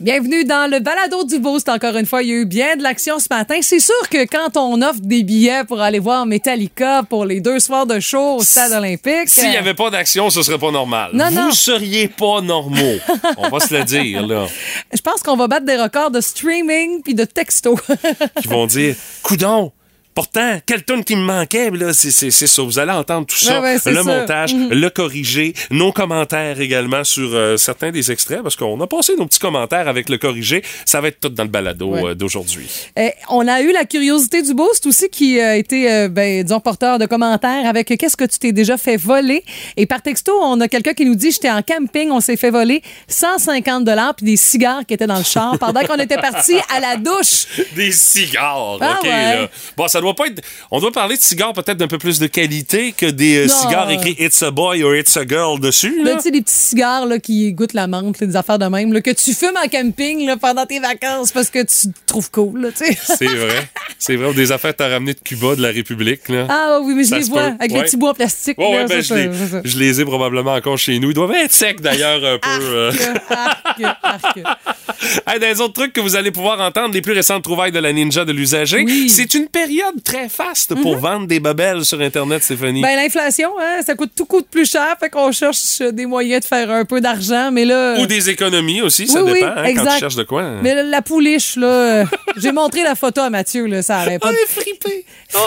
Bienvenue dans le balado du Boost. Encore une fois, il y a eu bien de l'action ce matin. C'est sûr que quand on offre des billets pour aller voir Metallica pour les deux soirs de show au stade olympique. S'il n'y avait pas d'action, ce serait pas normal. Non, Vous non. seriez pas normaux. On va se le dire, là. Je pense qu'on va battre des records de streaming puis de texto. Qui vont dire, coudon. Pourtant, quel tune qui me manquait, là, c'est, c'est, c'est ça. Vous allez entendre tout ça. Ouais, ouais, c'est le ça. Mhm. montage, le corriger, nos commentaires également sur euh, certains des extraits, parce qu'on a passé nos petits commentaires avec le corrigé. Ça va être tout dans le balado Ouais. euh, d'aujourd'hui. Eh, on a eu la curiosité du Boost aussi qui a été, euh, ben, disons, porteur de commentaires avec qu'est-ce que tu t'es déjà fait voler? Et par texto, on a quelqu'un qui nous dit j'étais en camping, on s'est fait voler 150 dollars puis des cigares qui étaient dans le char pendant qu'on était parti à la douche. Des cigares, Ah OK, ouais. là. Bon, ça doit pas être... On doit parler de cigares peut-être d'un peu plus de qualité que des euh, Non. cigares écrits « It's a boy » ou « It's a girl » dessus, Là, là. tu sais, des petits cigares là, qui goûtent la menthe, là, des affaires de même, là, que tu fumes en camping là, pendant tes vacances parce que tu te trouves cool. Là, tu sais. C'est vrai. C'est vrai. Des affaires que t'as ramenées de Cuba, de la République, là. Ah oui, mais je Ça les se vois peut. avec Ouais. le petit bois en plastique. Ouais, là, ouais, ben, ça, je, les, ça, ça, ça. je les ai probablement encore chez nous. Ils doivent être secs, d'ailleurs, un peu. euh. Arc, arc, arc. Hey, des autres trucs que vous allez pouvoir entendre, les plus récentes trouvailles de la ninja de l'usager. Oui. C'est une période très faste pour vendre des babelles sur Internet, Stéphanie. Ben, l'inflation, hein, ça coûte tout coûte plus cher, fait qu'on cherche des moyens de faire un peu d'argent, mais là. Ou des économies aussi, ça Oui, oui, dépend hein, quand tu cherches de quoi. hein. Mais la pouliche, là, euh, j'ai montré la photo à Mathieu, là, ça arrête pas. Est fripé. Oh,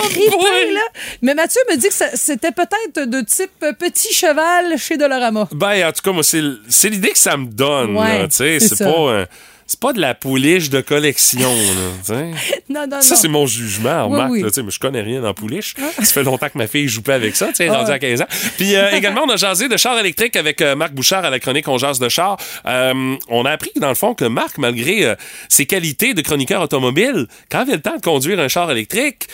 là. Mais Mathieu me dit que c'était peut-être de type euh, petit cheval chez Dolorama. Ben, en tout cas, moi, c'est l'idée que ça me donne. Ouais, là, tu sais. c'est pas, euh, c'est pas de la pouliche de collection. là. Non, non, Ça, c'est mon jugement, Oui, remarque. oui. là, sais, mais je connais rien dans pouliche. Ça fait longtemps que ma fille joue pas avec ça. Tu Ah. rendue à 15 ans. Puis euh, également, on a jasé de char électrique avec euh, Marc Bouchard à la chronique On jase de char. Euh, on a appris, dans le fond, que Marc, malgré euh, ses qualités de chroniqueur automobile, quand il a le temps de conduire un char électrique,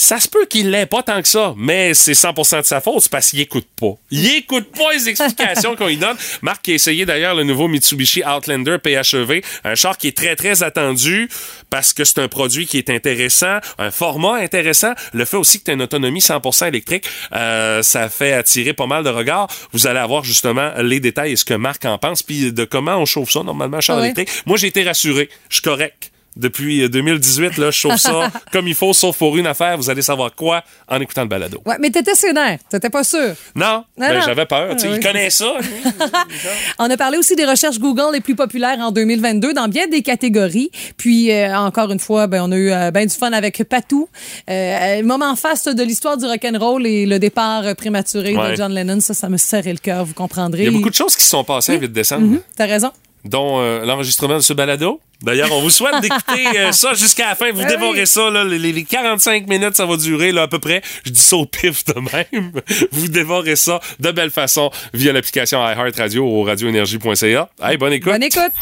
ça se peut qu'il l'ait pas tant que ça, mais c'est 100% de sa faute, parce qu'il écoute pas. Il écoute pas les explications qu'on lui donne. Marc qui a essayé d'ailleurs le nouveau Mitsubishi Outlander PHEV, un char qui est très très attendu parce que c'est un produit qui est intéressant, un format intéressant, le fait aussi que tu as une autonomie 100% électrique, euh, ça fait attirer pas mal de regards. Vous allez avoir justement les détails et ce que Marc en pense puis de comment on chauffe ça normalement un char Ah ouais? électrique. Moi j'ai été rassuré, je suis correct. Depuis euh, 2018, là, je chauffe ça comme il faut, sauf pour une affaire. Vous allez savoir quoi en écoutant le balado. Ouais, mais t'étais sénère, t'étais pas sûr. Non, ben, non. j'avais peur. Ah, Il oui. connaît ça. On a parlé aussi des recherches Google les plus populaires en 2022 dans bien des catégories. Puis, euh, encore une fois, ben, on a eu euh, ben du fun avec Patou. Euh, moment face de l'histoire du rock'n'roll et le départ euh, prématuré Ouais. de John Lennon, ça, ça me serrait le cœur, vous comprendrez. Il y a beaucoup de choses qui se sont passées à vite décembre, T'as raison. Dont euh, l'enregistrement de ce balado. D'ailleurs, on vous souhaite d'écouter euh, ça jusqu'à la fin. Vous Ben dévorez oui. ça. Là, les, les 45 minutes, ça va durer là, à peu près. Je dis ça au pif de même. Vous dévorez ça de belle façon via l'application iHeartRadio ou radioénergie.ca. Hey, bonne écoute. Bonne écoute.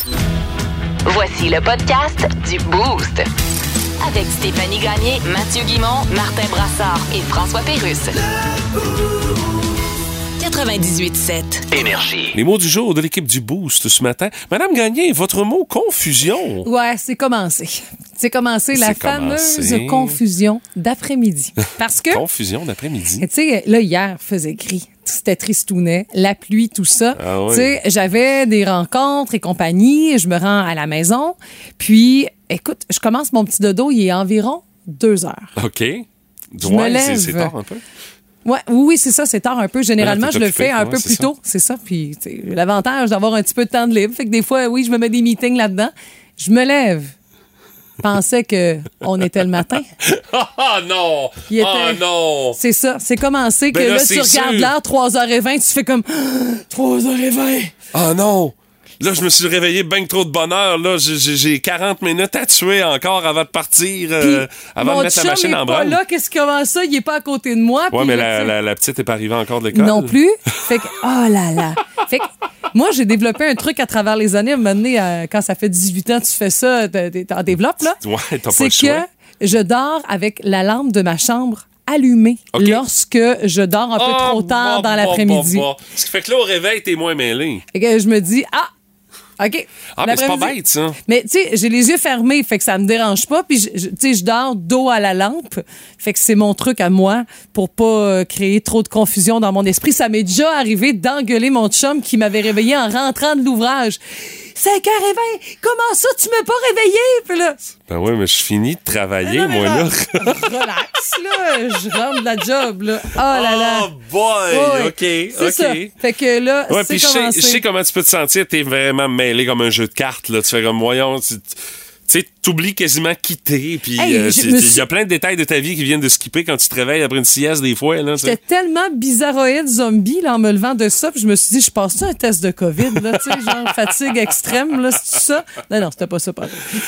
Voici le podcast du Boost. Avec Stéphanie Gagné, Mathieu Guimont, Martin Brassard et François Pérusse. 98.7. Énergie. Les mots du jour de l'équipe du Boost ce matin. Madame Gagné, votre mot confusion. Ouais, c'est commencé. C'est commencé la fameuse commencé. confusion d'après-midi. Parce que, Confusion d'après-midi. tu sais, là, hier, faisait gris. C'était tristounet, la pluie, tout ça. Ah oui. Tu sais, j'avais des rencontres et compagnie. Je me rends à la maison. Puis, écoute, je commence mon petit dodo, il est environ deux heures. OK. Je me Ouais, c'est- lève. C'est tard un peu. Ouais, oui, oui, c'est ça, c'est tard un peu. Généralement, je le fais un ouais, peu plus ça. tôt, c'est ça. Puis, l'avantage d'avoir un petit peu de temps de libre. Fait que des fois, oui, je me mets des meetings là-dedans. Je me lève. Pensais que on était le matin. Ah non! Il était- Ah non! C'est ça. C'est commencé que Ben là, tu regardes l'heure, 3h20, tu fais comme 3h20. Ah non! Là, je me suis réveillé bien trop de bonheur. Là, J'ai- j'ai j'ai 40 minutes à tuer encore avant de partir, euh, avant Mon de mettre la machine en branle. là. Qu'est-ce comment ça? Il est pas à côté de moi. Ouais, mais la, petite est pas arrivée encore de l'école. Non plus. Fait que, oh là là. Fait que, moi, j'ai développé un truc à travers les années. À un moment donné, euh, quand ça fait 18 ans, tu fais ça, t'en développes, là. Ouais, t'as pas C'est le choix. que je dors avec la lampe de ma chambre allumée OK. lorsque je dors un peu Ah, trop tard dans l'après-midi. Ce qui fait que là, au réveil, t'es moins mêlé. Et que je me dis, ah, OK? Ah, mais c'est pas bête, ça. Mais tu sais, j'ai les yeux fermés, fait que ça me dérange pas. Puis tu sais, je dors dos à la lampe, fait que c'est mon truc à moi pour pas euh, créer trop de confusion dans mon esprit. Ça m'est déjà arrivé d'engueuler mon chum qui m'avait réveillé en rentrant de l'ouvrage. 5h20, comment ça, tu m'as pas réveillé? Puis là, Ben oui, mais je finis de travailler, Non, moi, là. relax, là, je rentre de la job, là. Oh là là. Oh boy! OK, C'est OK. ça. Fait que là, Ouais, c'est puis je sais, commencé. je sais comment tu peux te sentir. T'es vraiment mêlé comme un jeu de cartes. Là. Tu fais comme, voyons, tu sais, t'oublies quasiment quitter. Puis Hey, euh, il suis- y a plein de détails de ta vie qui viennent de skipper quand tu te réveilles après une sieste des fois. J'étais tellement bizarroïde zombie là, en me levant de ça, puis je me suis dit, je passe un test de COVID, là, genre fatigue extrême, là, c'est ça? Non, non, c'était pas ça.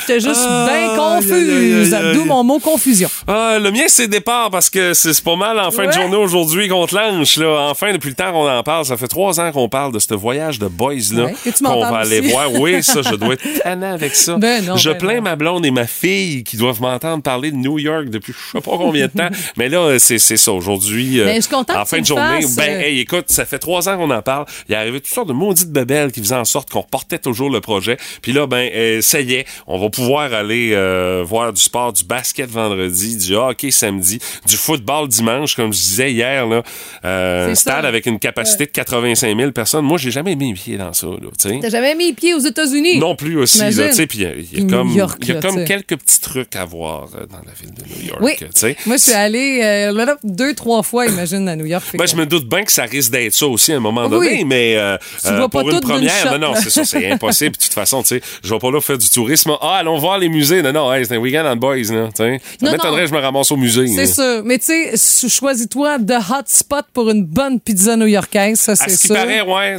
J'étais juste Ah, bien confuse, d'où mon mot confusion. Ah, le mien, c'est départ parce que c'est pas mal en fin de journée aujourd'hui qu'on te lance. Là. Enfin, depuis le temps qu'on en parle, ça fait trois ans qu'on parle de ce voyage de boys là Ouais, qu'on va aller voir. Oui, ça, je dois être tannant avec ça. Ben non, je ben plains non. ma blonde et ma fille qui doivent m'entendre parler de New York depuis je sais pas combien de temps. Mais là, c'est ça. Aujourd'hui, euh, Ben, je suis contente en fin de journée, fasses, ben, euh. hey, écoute, ça fait trois ans qu'on en parle. Il est arrivé toutes sortes de maudites bebelles qui faisaient en sorte qu'on portait toujours le projet. Puis là, ben, euh, ça y est, on va pouvoir aller euh, voir du sport, du basket vendredi, du hockey samedi, du football dimanche, comme je disais hier, là. Un stade ça. avec une capacité de 85 000 personnes. Moi, j'ai jamais mis les pieds dans ça, là. T'as jamais mis les pieds aux États-Unis? Non plus aussi, là, T'imagines? tu sais, puis il y a- y comme, York, il y a comme quelques petits trucs à voir euh, dans la ville de New York, Oui. Moi, je suis allée euh, deux, trois fois, imagine, à New York. Ben, je me doute bien que ça risque d'être ça aussi à un moment Oui. donné, mais euh, vois pour une première, shot, non, c'est ça, c'est impossible. De toute façon, tu sais, je vais pas là faire du tourisme. Ah, allons voir les musées. Non, non, hey, c'est un week-end en boys, là, tu sais. Ça m'étonnerait je me ramasse au musée. C'est sûr. Mais tu sais, choisis-toi de hotspot pour une bonne pizza new-yorkaise, ça, c'est ce qui paraît, ouais,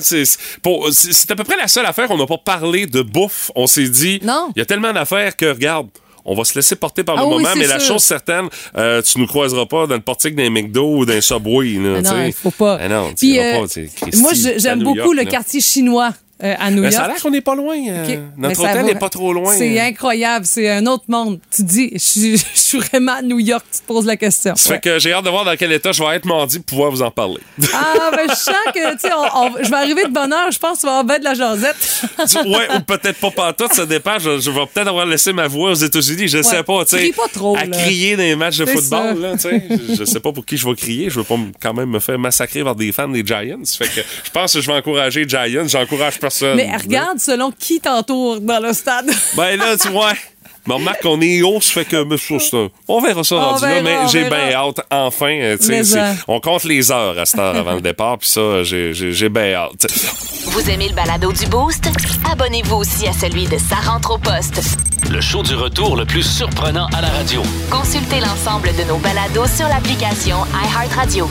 à peu près la seule affaire qu'on n'a pas parlé de bouffe. On s'est dit, Non. il y a tellement d'affaires que, regarde, on va se laisser porter par le Ah oui, moment, mais la chose certaine, euh, tu nous croiseras pas dans le portique d'un McDo ou d'un Subway. Là, non, il faut pas. Ah non, Puis, euh, pas, Christy, moi, j'aime beaucoup York, le là. quartier chinois euh, à New York. ça a l'air qu'on n'est pas loin. euh, Notre hôtel n'est pas trop loin. C'est incroyable. C'est un autre monde. Tu te dis, je suis- je suis vraiment à New York. Tu te poses la question. Ça Ouais. fait que j'ai hâte de voir dans quel état je vais être mardi pour pouvoir vous en parler. Ah, ben, je sens que, tu sais, je vais arriver de bonne heure. Je pense que tu vas avoir de la jasette. ouais, ou peut-être pas pantoute, ça dépend. Je, je vais peut-être avoir laissé ma voix aux États-unis, je sais pas, tu sais. Pas trop, À là. crier dans les matchs de football, là, tu sais. Je, je sais pas pour qui je vais crier. Je veux pas quand même me faire massacrer par des fans des Giants. Fait que je pense que je vais encourager les Giants. J'encourage personne. Mais regarde selon qui t'entoure dans le stade. Ben là, tu vois. Mais remarque qu'on est haut, ça fait que mais on verra ça On rendu là, verra, mais on j'ai bien hâte. Enfin, euh, tu sais, Mais c'est- ça. on compte les heures à cette heure avant le départ, puis ça, j'ai j'ai- bien hâte. Vous aimez le balado du Boost? Abonnez-vous aussi à celui de Sa rentre au poste. Le show du retour le plus surprenant à la radio. Consultez l'ensemble de nos balados sur l'application iHeartRadio.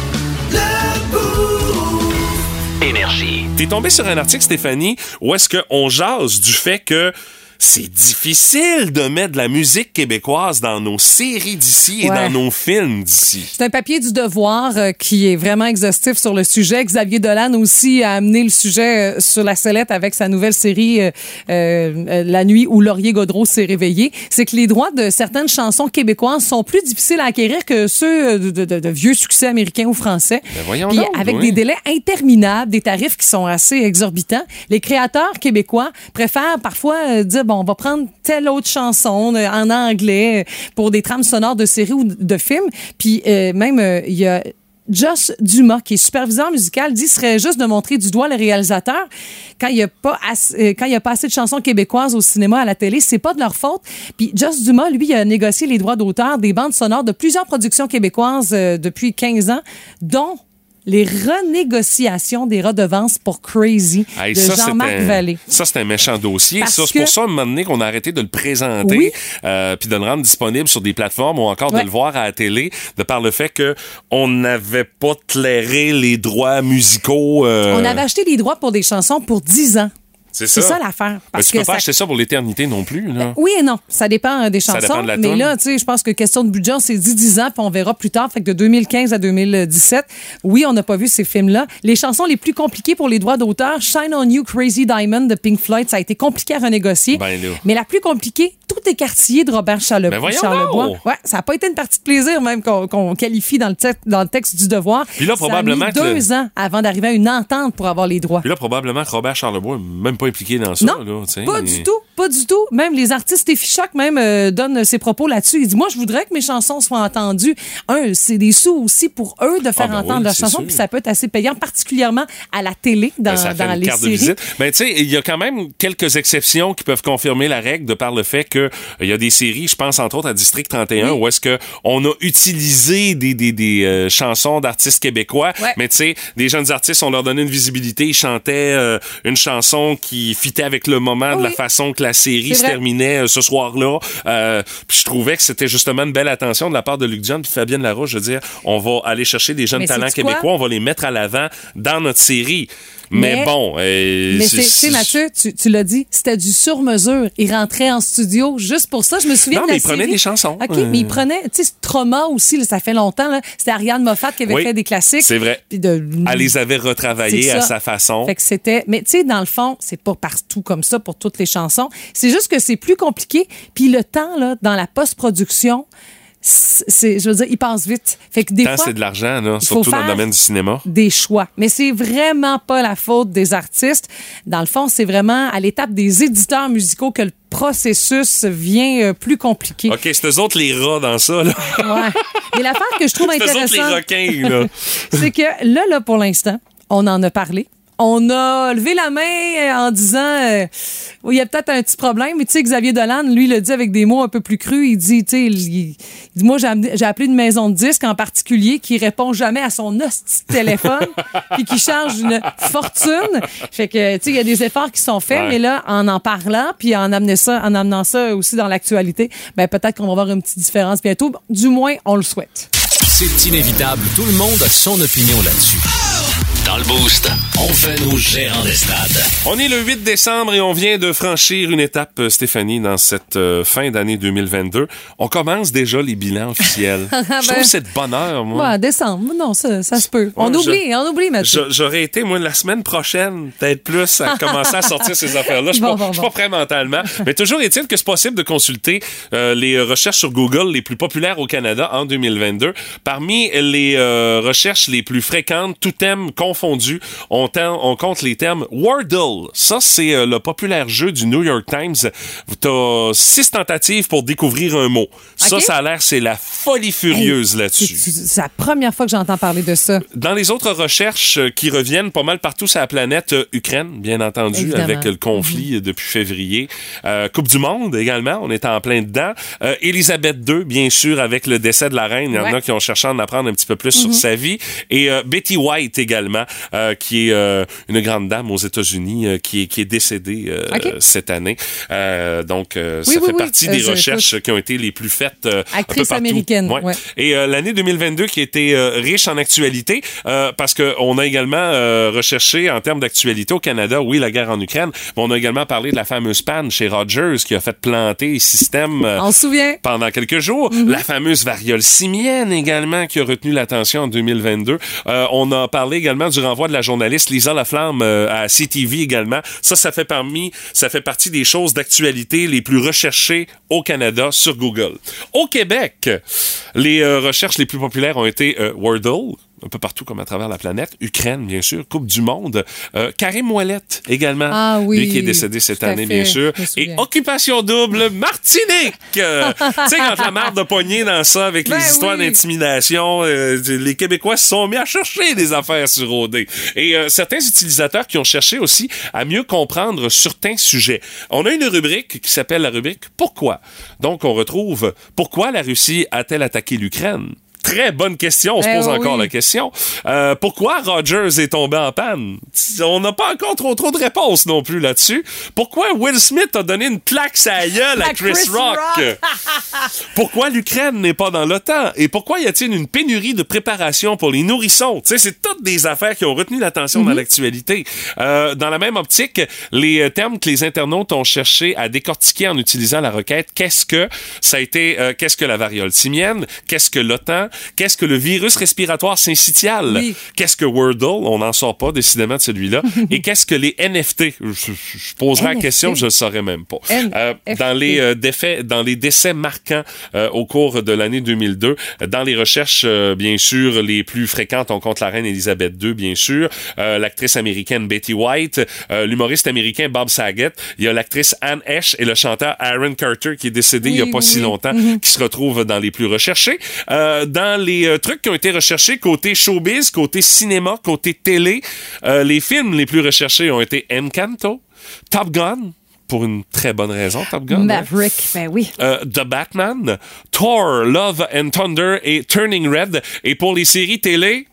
T'es tombé sur un article, Stéphanie, où est-ce qu'on jase du fait que c'est difficile de mettre de la musique québécoise dans nos séries d'ici et Ouais. dans nos films d'ici. C'est un papier du devoir euh, qui est vraiment exhaustif sur le sujet. Xavier Dolan aussi a amené le sujet euh, sur la sellette avec sa nouvelle série euh, La nuit où Laurier Godreau s'est réveillé. C'est que les droits de certaines chansons québécoises sont plus difficiles à acquérir que ceux de, de- de- de vieux succès américains ou français. Ben Puis avec oui. des délais interminables, des tarifs qui sont assez exorbitants, les créateurs québécois préfèrent parfois dire bon, on va prendre telle autre chanson euh, en anglais euh, pour des trames sonores de séries ou de films. Puis euh, même il y a Joss Dumas, qui est superviseur musical, dit serait juste de montrer du doigt le réalisateur quand il n'y a pas assez, a pas assez de chansons québécoises au cinéma, à la télé, c'est pas de leur faute. Puis Joss Dumas, lui, a négocié les droits d'auteur des bandes sonores de plusieurs productions québécoises depuis 15 ans, dont les renégociations des redevances pour Crazy Hey, de Jean-Marc Vallée. Ça, c'est un méchant dossier. Parce Ça, c'est que- pour ça, à un moment donné, qu'on a arrêté de le présenter, Oui. euh, puis de le rendre disponible sur des plateformes ou encore Ouais. de le voir à la télé, de par le fait que on n'avait pas clairé les droits musicaux. euh, On avait acheté les droits pour des chansons pour 10 ans. C'est ça. ça l'affaire. Mais Parce tu peux que pas ça- acheter ça pour l'éternité non plus. Là. Oui et non. Ça dépend euh, des Ça chansons. dépend de la mais toune. là, tu sais, je pense que question de budget, c'est 10-10 ans, puis on verra plus tard. Fait que de 2015 à 2017, oui, on n'a pas vu ces films-là. Les chansons les plus compliquées pour les droits d'auteur, Shine on You, Crazy Diamond de Pink Floyd, ça a été compliqué à renégocier. Ben mais la plus compliquée, Tout écartillé de Robert Charlebois. Ben Charlebois. Ouais, ça n'a pas été une partie de plaisir même qu'on qu'on qualifie dans le, texte, dans le texte du devoir. Puis là, Ça a probablement que le- deux ans avant d'arriver à une entente pour avoir les droits. Puis là, probablement que Robert Charlebois même pas impliqué dans ça. Non, là, pas du tout, pas du tout. Même les artistes Steffi Choc même euh, donnent ses propos là-dessus. Il dit moi je voudrais que mes chansons soient entendues. Un, c'est des sous aussi pour eux de faire Ah, ben entendre oui, leurs chansons, puis ça peut être assez payant, particulièrement à la télé dans, Ben, ça dans les carte de séries. visite. Ben, tu sais, il y a quand même quelques exceptions qui peuvent confirmer la règle de par le fait que euh, il y a des séries, je pense entre autres à District 31, où est-ce que on a utilisé des, des, des euh, chansons d'artistes québécois, Ouais. mais tu sais, des jeunes artistes, on leur donnait une visibilité, ils chantaient euh, une chanson qui fitait avec le moment de la façon que la série se terminait euh, ce soir-là. Euh, puis je trouvais que c'était justement une belle attention de la part de Luc Dion puis Fabienne Larouche de dire, on va aller chercher des jeunes Mais talents québécois, on va les mettre à l'avant dans notre série. Mais, Mais- bon, euh, Mais c'est- c'est, tu sais, Mathieu, tu, tu l'as dit, c'était du sur-mesure. Il rentrait en studio juste pour ça. Je me souviens Non, de la mais il prenait des chansons. OK, Euh. mais il prenait, tu sais, Trauma aussi, là, ça fait longtemps, là. C'était Ariane Moffat qui avait Oui, fait des classiques. c'est vrai. Puis de, Elle les avait retravaillés à sa façon. Fait que c'était. Mais tu sais, dans le fond, c'est pas partout comme ça pour toutes les chansons. C'est juste que c'est plus compliqué. Puis le temps, là, dans la post-production, c'est, je veux dire, il passe vite. Fait que des Tant fois. c'est de l'argent, là, surtout dans le domaine du cinéma. Des choix. Mais c'est vraiment pas la faute des artistes. Dans le fond, c'est vraiment à l'étape des éditeurs musicaux que le processus vient euh, plus compliqué. OK, c'est eux autres les rats dans ça, là. Ouais. Mais l'affaire que je trouve intéressante, requins, là. c'est que là, là, pour l'instant, on en a parlé. On a levé la main euh, en disant euh, oui, il y a peut-être un petit problème, mais tu sais, Xavier Dolan, lui, il le dit avec des mots un peu plus crus. Il dit, tu sais, il, il dit, moi, j'ai appelé une maison de disques en particulier qui répond jamais à son hostie de téléphone puis qui charge une fortune. Fait que, tu sais, il y a des efforts qui sont faits, Ouais. mais là, en en parlant puis en amenant ça, en amenant ça aussi dans l'actualité, ben peut-être qu'on va voir une petite différence bientôt. Du moins, on le souhaite. C'est inévitable, tout le monde a son opinion là-dessus. Dans le Boost, on fait nos gérants des stades. On est le 8 décembre et on vient de franchir une étape, euh, Stéphanie, dans cette euh, fin d'année 2022. On commence déjà les bilans officiels. Je trouve Ben- que c'est de bonne heure, moi. Ouais, décembre. Non, ça, ça se peut. On Ouais, je- oublie, on oublie, Mathieu. J'aurais été, moi, la semaine prochaine, peut-être plus, à commencer à sortir ces affaires-là. Je suis Bon, bon, je suis bon. pas prêt mentalement. Mais toujours est-il que c'est possible de consulter euh, les recherches sur Google les plus populaires au Canada en 2022. Parmi les euh, recherches les plus fréquentes, tout thème on, compte les termes Wordle. Ça, c'est euh, le populaire jeu du New York Times. T'as six tentatives pour découvrir un mot. Ça, ça a l'air, c'est la folie furieuse là-dessus. C'est la première fois que j'entends parler de ça. Dans les autres recherches euh, qui reviennent pas mal partout sur la planète, euh, Ukraine, bien entendu, Évidemment. avec le conflit euh, depuis février. Coupe du Monde également, on est en plein dedans. Élisabeth II, bien sûr, avec le décès de la reine. Il y en Ouais. a qui ont cherché à en apprendre un petit peu plus sur sa vie. Et Betty White également, euh, qui est euh, une grande dame aux États-Unis, euh, qui, est, qui est décédée cette année. Donc, Oui, ça oui, fait oui. partie des je- recherches qui ont été les plus faites un peu partout. américaine, Ouais. ouais. Et l'année 2022 qui était riche en actualité, parce qu'on a également recherché en termes d'actualité au Canada, oui, la guerre en Ukraine, mais on a également parlé de la fameuse panne chez Rogers qui a fait planter euh, On souvient. pendant quelques jours. Mhm. La fameuse variole simienne également qui a retenu l'attention en 2022. Euh, on a parlé également du renvoi de la journaliste Lisa Laflamme euh, à CTV également. Ça, ça fait parmi, ça fait partie des choses d'actualité les plus recherchées au Canada sur Google. Au Québec, les euh, recherches les plus populaires ont été euh, Wordle, un peu partout comme à travers la planète. Ukraine, bien sûr. Coupe du Monde. Euh, Karim Ouellet également. Ah oui, Lui qui est décédé cette année, fait, bien sûr. Et. Occupation double, Martinique! Euh, tu sais, quand la marde de poignée dans ça avec Ben les histoires oui. d'intimidation, euh, les Québécois se sont mis à chercher des affaires sur OD. Et euh, certains utilisateurs qui ont cherché aussi à mieux comprendre certains sujets. On a une rubrique qui s'appelle la rubrique Pourquoi? Donc, on retrouve Pourquoi la Russie a-t-elle attaqué l'Ukraine? Très bonne question. On se Eh pose encore la question. Euh, pourquoi Rogers est tombé en panne? On n'a pas encore trop trop de réponses non plus là-dessus. Pourquoi Will Smith a donné une claque à la gueule à, Chris, Chris Rock? Rock. Pourquoi l'Ukraine n'est pas dans l'OTAN? Et pourquoi y a-t-il une pénurie de préparation pour les nourrissons? Tu sais, c'est toutes des affaires qui ont retenu l'attention dans l'actualité. Euh, dans la même optique, les euh, termes que les internautes ont cherché à décortiquer en utilisant la requête, qu'est-ce que ça a été, euh, qu'est-ce que la variole simienne? Qu'est-ce que l'OTAN? Qu'est-ce que le virus respiratoire syncytial? Oui. Qu'est-ce que Wordle? On n'en sort pas décidément de celui-là. Et qu'est-ce que les NFT? Je, je- poserai la question, je ne saurais même pas. Euh, dans les euh, défaits, dans les décès marquants euh, au cours de l'année 2002, euh, dans les recherches, euh, bien sûr, les plus fréquentes, on compte la reine Elisabeth II, bien sûr, l'actrice américaine Betty White, l'humoriste américain Bob Saget, il y a l'actrice Anne Hesh et le chanteur Aaron Carter qui est décédé il y a pas oui, si longtemps, qui se retrouvent dans les plus recherchés. Dans les euh, trucs qui ont été recherchés côté showbiz, côté cinéma, côté télé, euh, les films les plus recherchés ont été Encanto, Top Gun, pour une très bonne raison, Top Gun. hein? Maverick, ben oui. Euh, The Batman, Thor, Love and Thunder et Turning Red. Et pour les séries télé,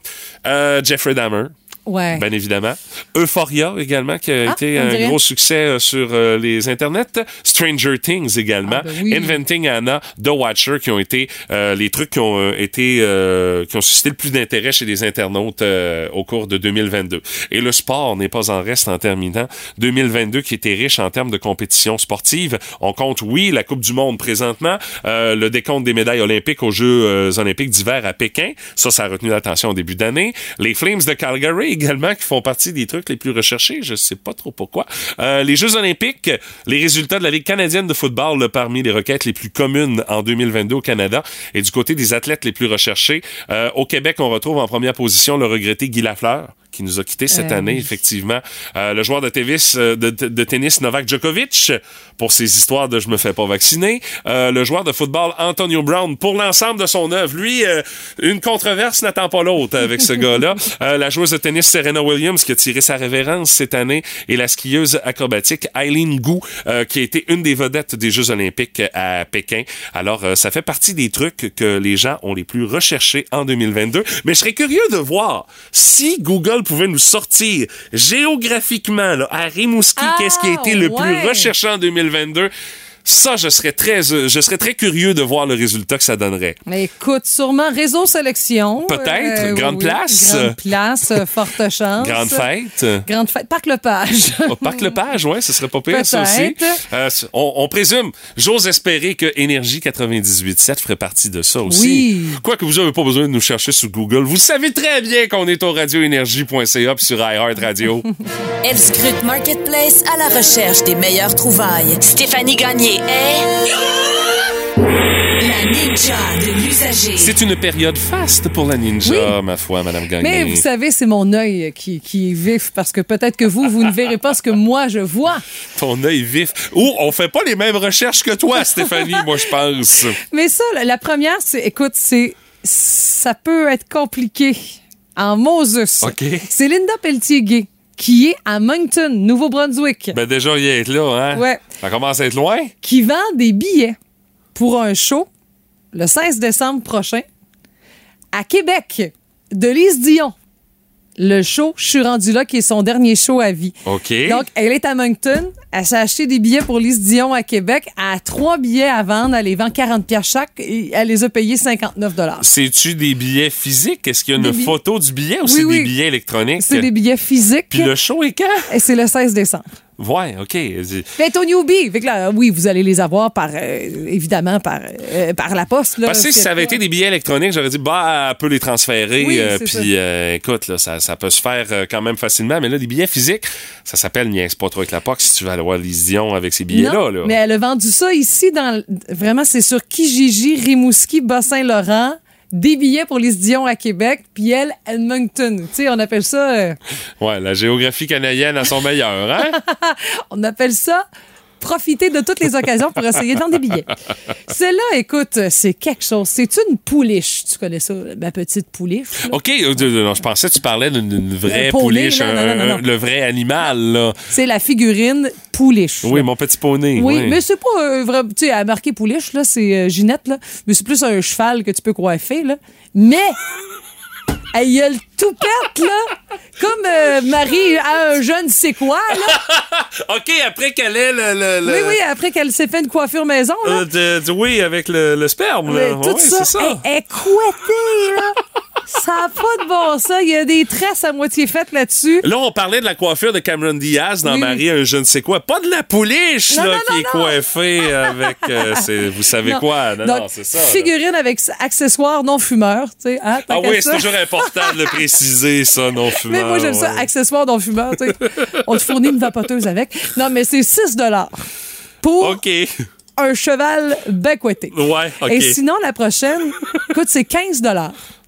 euh, Jeffrey Dahmer. Ouais. Bien évidemment. Euphoria également, qui a Ah, été on un dirait. gros succès euh, sur euh, les internets. Stranger Things également. Ah, ben oui. Inventing Anna, The Watcher, qui ont été euh, les trucs qui ont euh, été euh, qui ont suscité le plus d'intérêt chez les internautes euh, au cours de 2022. Et le sport n'est pas en reste en terminant. 2022 qui était riche en termes de compétition sportive. On compte, oui, la Coupe du Monde présentement, euh, le décompte des médailles olympiques aux Jeux olympiques d'hiver à Pékin. Ça, ça a retenu l'attention au début d'année. Les Flames de Calgary également, qui font partie des trucs les plus recherchés. Je sais pas trop pourquoi. Euh, les Jeux olympiques, les résultats de la Ligue canadienne de football là, parmi les requêtes les plus communes en 2022 au Canada. Et du côté des athlètes les plus recherchés, euh, au Québec, on retrouve en première position le regretté Guy Lafleur qui nous a quittés cette Euh, année, oui. effectivement. Euh, le joueur de tennis, euh, de, de tennis Novak Djokovic, pour ses histoires de je me fais pas vacciner. Euh, le joueur de football Antonio Brown, pour l'ensemble de son œuvre. Lui, euh, une controverse n'attend pas l'autre avec ce gars-là. Euh, la joueuse de tennis Serena Williams, qui a tiré sa révérence cette année, et la skieuse acrobatique Eileen Gu, euh, qui a été une des vedettes des Jeux olympiques à Pékin. Alors, euh, ça fait partie des trucs que les gens ont les plus recherchés en 2022. Mais je serais curieux de voir si Google pouvait nous sortir géographiquement là, à Rimouski, Ah, qu'est-ce qui a été le ouais. plus recherché en 2022. Ça, je serais très, euh, je serais très curieux de voir le résultat que ça donnerait. Mais écoute, sûrement réseau sélection. Peut-être. Grande place. Grande place, euh, forte chance. Grande fête. Grande fête. Parc Lepage. Au Parc Lepage, ouais, ce serait pas pire, ça aussi. Euh, on présume, j'ose espérer que Énergie 98.7 ferait partie de ça aussi. Oui. Quoique vous n'avez pas besoin de nous chercher sur Google. Vous savez très bien qu'on est au radioénergie.ca puis sur iHeart Radio. Elle scrute Marketplace à la recherche des meilleures trouvailles. Stéphanie Gagné C'est une période faste pour la ninja, ma foi, Madame Gagné. Mais vous savez, c'est mon œil qui, qui est vif parce que peut-être que vous, vous ne verrez pas ce que moi je vois. Ton œil vif. Ou on fait pas les mêmes recherches que toi, Stéphanie, moi, je pense. Mais ça, la- première, c'est, écoute, c'est, ça peut être compliqué. En Moses. OK. C'est Linda Pelletier-Gay qui est à Moncton, Nouveau-Brunswick, Ben déjà, il est là, hein? Ouais. Ça commence à être loin. qui vend des billets pour un show le 16 décembre prochain à Québec de Lise Dion. Le show Je suis rendu là, qui est son dernier show à vie. OK. Donc, elle est à Moncton. Elle s'est acheté des billets pour Lise Dion à Québec. Elle a trois billets à vendre. Elle les vend 40 pièces chaque et elle les a payés 59 C'est-tu des billets physiques? Est-ce qu'il y a Des une photo du billet ou Oui, c'est oui. des billets électroniques? C'est des billets physiques. Puis le show est quand? Et c'est le 16 décembre. Ouais, OK. Mais au newbie. Fait que là, oui, vous allez les avoir par, euh, évidemment, par, euh, par la poste. Là, Parce que si ça avait été des billets électroniques, j'aurais dit, bah, elle peut les transférer. Oui, euh, puis, écoute, là, ça, ça peut se faire quand même facilement. Mais là, des billets physiques, ça s'appelle niaise pas trop avec la POC si tu vas aller voir Lise Dion avec ces billets-là. Là. mais elle a vendu ça ici dans vraiment c'est sur Kijiji, Rimouski, Bas-Saint-Laurent, des billets pour les Dion à Québec, puis elle Edmonton. Tu sais, on appelle ça euh, Ouais, la géographie canadienne à son meilleur, hein? on appelle ça profiter de toutes les occasions pour essayer de vendre des billets. Celle-là, écoute, c'est quelque chose. C'est une pouliche. Tu connais ça, ma petite pouliche? là? OK, euh, non, je pensais que tu parlais d'une vraie Un poney, pouliche, là, non, un- non, non, un- non. le vrai animal. C'est la figurine pouliche. Oui, là. mon petit poney. Oui, mais c'est pas euh, vrai. Tu sais, à marquer pouliche, là, c'est euh, Ginette, là. Mais c'est plus un cheval que tu peux coiffer, là. Mais Il y a le toupette, là. Comme euh, Marie a un jeune c'est quoi, là. OK, après qu'elle ait le... le- le- Oui, oui, après qu'elle s'est fait une coiffure maison, là. Euh, de- de- oui, avec le, le sperme. Mais Là. tout Ouais, ça, ça. Elle, elle est couettée, là. Ça n'a pas de bon sens. Il y a des tresses à moitié faites là-dessus. Là, on parlait de la coiffure de Cameron Diaz dans Oui, Marie, un je ne sais quoi. Pas de la pouliche, Non, là, non, qui non, est coiffée avec... euh, c'est- vous savez quoi? Non, Donc, non, c'est ça. là. Figurine avec accessoires non fumeurs, tu sais. Hein, Ah oui, ça. c'est toujours important de le préciser, ça, non fumeur. Mais moi, j'aime ça, ouais. accessoires non fumeurs, tu sais. On te fournit une vapoteuse avec. Non, mais c'est 6 pour un cheval becquetté. Ouais. Et sinon, la prochaine, écoute, c'est 15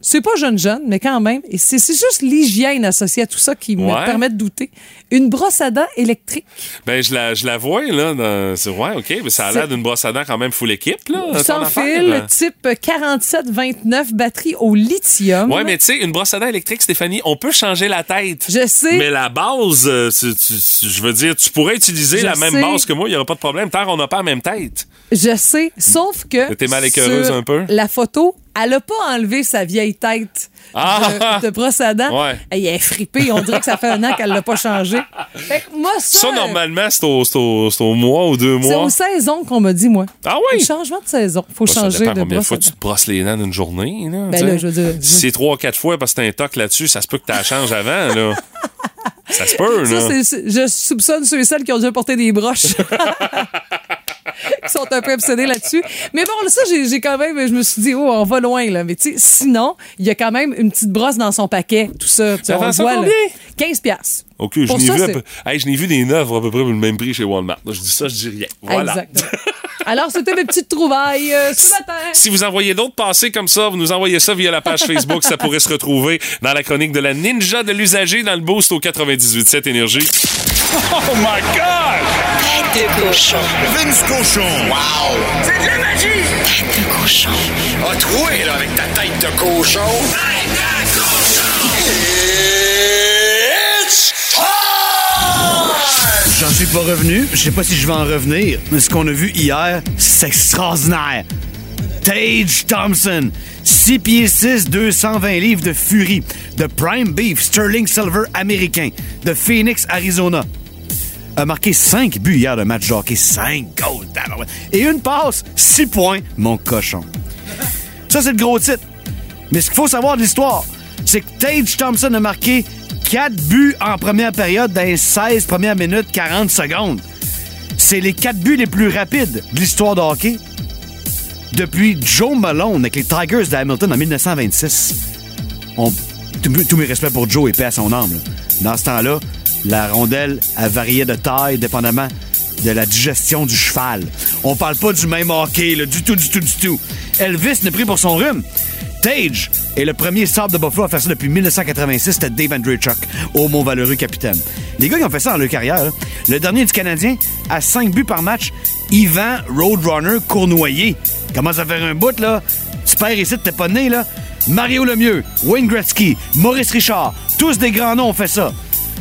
C'est pas jeune jeune, mais quand même. Et c'est c'est juste l'hygiène associée à tout ça qui me Ouais. permet de douter. Une brosse à dents électrique. Ben, je la, je la vois, là. Dans... C'est ouais, OK. Mais ça a l'air d'une brosse à dents quand même full équipe, là. Sans fil, type 4729, batterie au lithium. Ouais, mais tu sais, une brosse à dents électrique, Stéphanie, on peut changer la tête. Je sais. Mais la base, euh, tu- tu- tu- je veux dire, tu pourrais utiliser Je la même base que moi, il n'y aura pas de problème, tant qu'on n'a pas la même tête. Je sais, sauf que. T'es mal écœureuse un peu? La photo, elle a pas enlevé sa vieille tête Ah! de, de brosse à dents. Ouais. Elle est fripée. On dirait que ça fait un an qu'elle l'a pas changé. Fait que moi, ça. Ça, euh, normalement, c'est au, c'est au- c'est au mois ou deux C'est mois. aux saisons qu'on m'a dit, moi. Ah Le oui? changement de saison. Faut Bah, ça changer dépend de combien de fois tu te brosses les dents d'une journée. Là, Ben tu sais. là, je veux dire- Si c'est trois ou quatre fois parce que t'as un toc là-dessus, ça se peut que tu la changes avant. Là. ça se peut, Ça, là. c'est- c'est- je soupçonne ceux et celles qui ont déjà porté des broches. qui sont un peu obsédés là-dessus. Mais bon, ça, j'ai quand même, je me suis dit, oh, on va loin, là. Mais tu sais, sinon, il y a quand même une petite brosse dans son paquet, tout ça. Ça on voit, là. combien? 15 piastres. OK, je n'ai vu, hey, je n'ai vu des neufs à peu près pour le même prix chez Walmart. Là, je dis ça, je dis rien. Voilà. Exactement. Alors, c'était mes petites trouvailles euh, ce matin. Si vous envoyez d'autres passés comme ça, vous nous envoyez ça via la page Facebook. ça pourrait se retrouver dans la chronique de la ninja de l'usager dans le boost au 98.7 Énergie. Oh my God! Tête de cochon. Vince Cochon! Wow! C'est de la magie! Tête de cochon. A troué, là, avec ta tête de cochon. Tête de cochon! It's time! J'en suis pas revenu. Je sais pas si je vais en revenir. Mais ce qu'on a vu hier, c'est extraordinaire. Tage Thompson, 6 pieds 6, 220 livres de furie, de prime beef sterling silver américain, de Phoenix, Arizona. A marqué 5 buts hier de match de hockey, 5 goals. Et une passe, 6 points, mon cochon. Ça, c'est le gros titre. Mais ce qu'il faut savoir de l'histoire, c'est que Tage Thompson a marqué 4 buts en première période dans les 16 premières minutes 40 secondes. C'est les 4 buts les plus rapides de l'histoire de hockey depuis Joe Malone avec les Tigers de Hamilton en 1926. On- tous mes respects pour Joe et paix à son âme. Dans ce temps-là, la rondelle elle variait de taille dépendamment de la digestion du cheval. On parle pas du même hockey, là, du tout, du tout, du tout. Elvis n'est pris pour son rhume. Tage est le premier sable de Buffalo à faire ça depuis 1986. C'était Dave Andreychuk, au mon valeureux capitaine. Les gars qui ont fait ça dans leur carrière, le dernier du Canadien, à 5 buts par match, Yvan Roadrunner Cournoyer. Commence à faire un bout, là? Tu perds ici, t'es pas né, là. Mario Lemieux, Wayne Gretzky, Maurice Richard, tous des grands noms ont fait ça.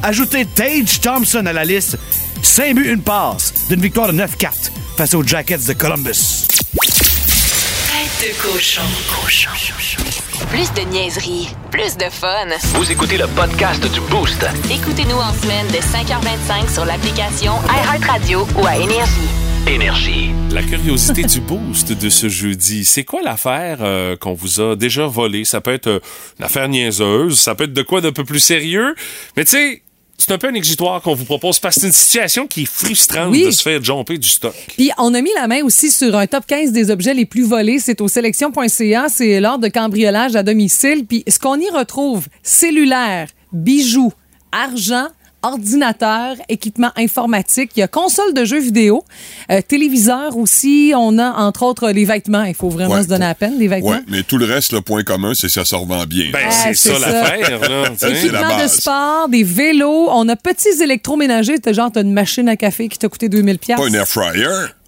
Ajoutez Tage Thompson à la liste. 5 buts, une passe, d'une victoire de 9-4 face aux Jackets de Columbus. Tête de cochon. Cochon. Plus de niaiserie, plus de fun. Vous écoutez le podcast du Boost. Écoutez-nous en semaine de 5h25 sur l'application iHeartRadio ou à Énergie. Énergie. La curiosité du boost de ce jeudi, c'est quoi l'affaire euh, qu'on vous a déjà volée? Ça peut être euh, une affaire niaiseuse, ça peut être de quoi d'un peu plus sérieux, mais tu sais, c'est un peu un exitoire qu'on vous propose parce que c'est une situation qui est frustrante Oui. de se faire jumper du stock. Puis on a mis la main aussi sur un top 15 des objets les plus volés. C'est au sélection.ca. C'est lors de cambriolage à domicile. Puis ce qu'on y retrouve, cellulaire, bijoux, argent, ordinateur, équipement informatique, il y a console de jeux vidéo, euh, téléviseur aussi, on a entre autres les vêtements, il faut vraiment Ouais, se donner la peine, les vêtements. Ouais, mais tout le reste, le point commun, c'est que ça se revend bien. Ben, Ah, c'est ça ça. l'affaire, Équipement de base. sport, des vélos, on a petits électroménagers, t'as genre t'as une machine à café qui t'a coûté 2000 pièces. Pas un air fryer.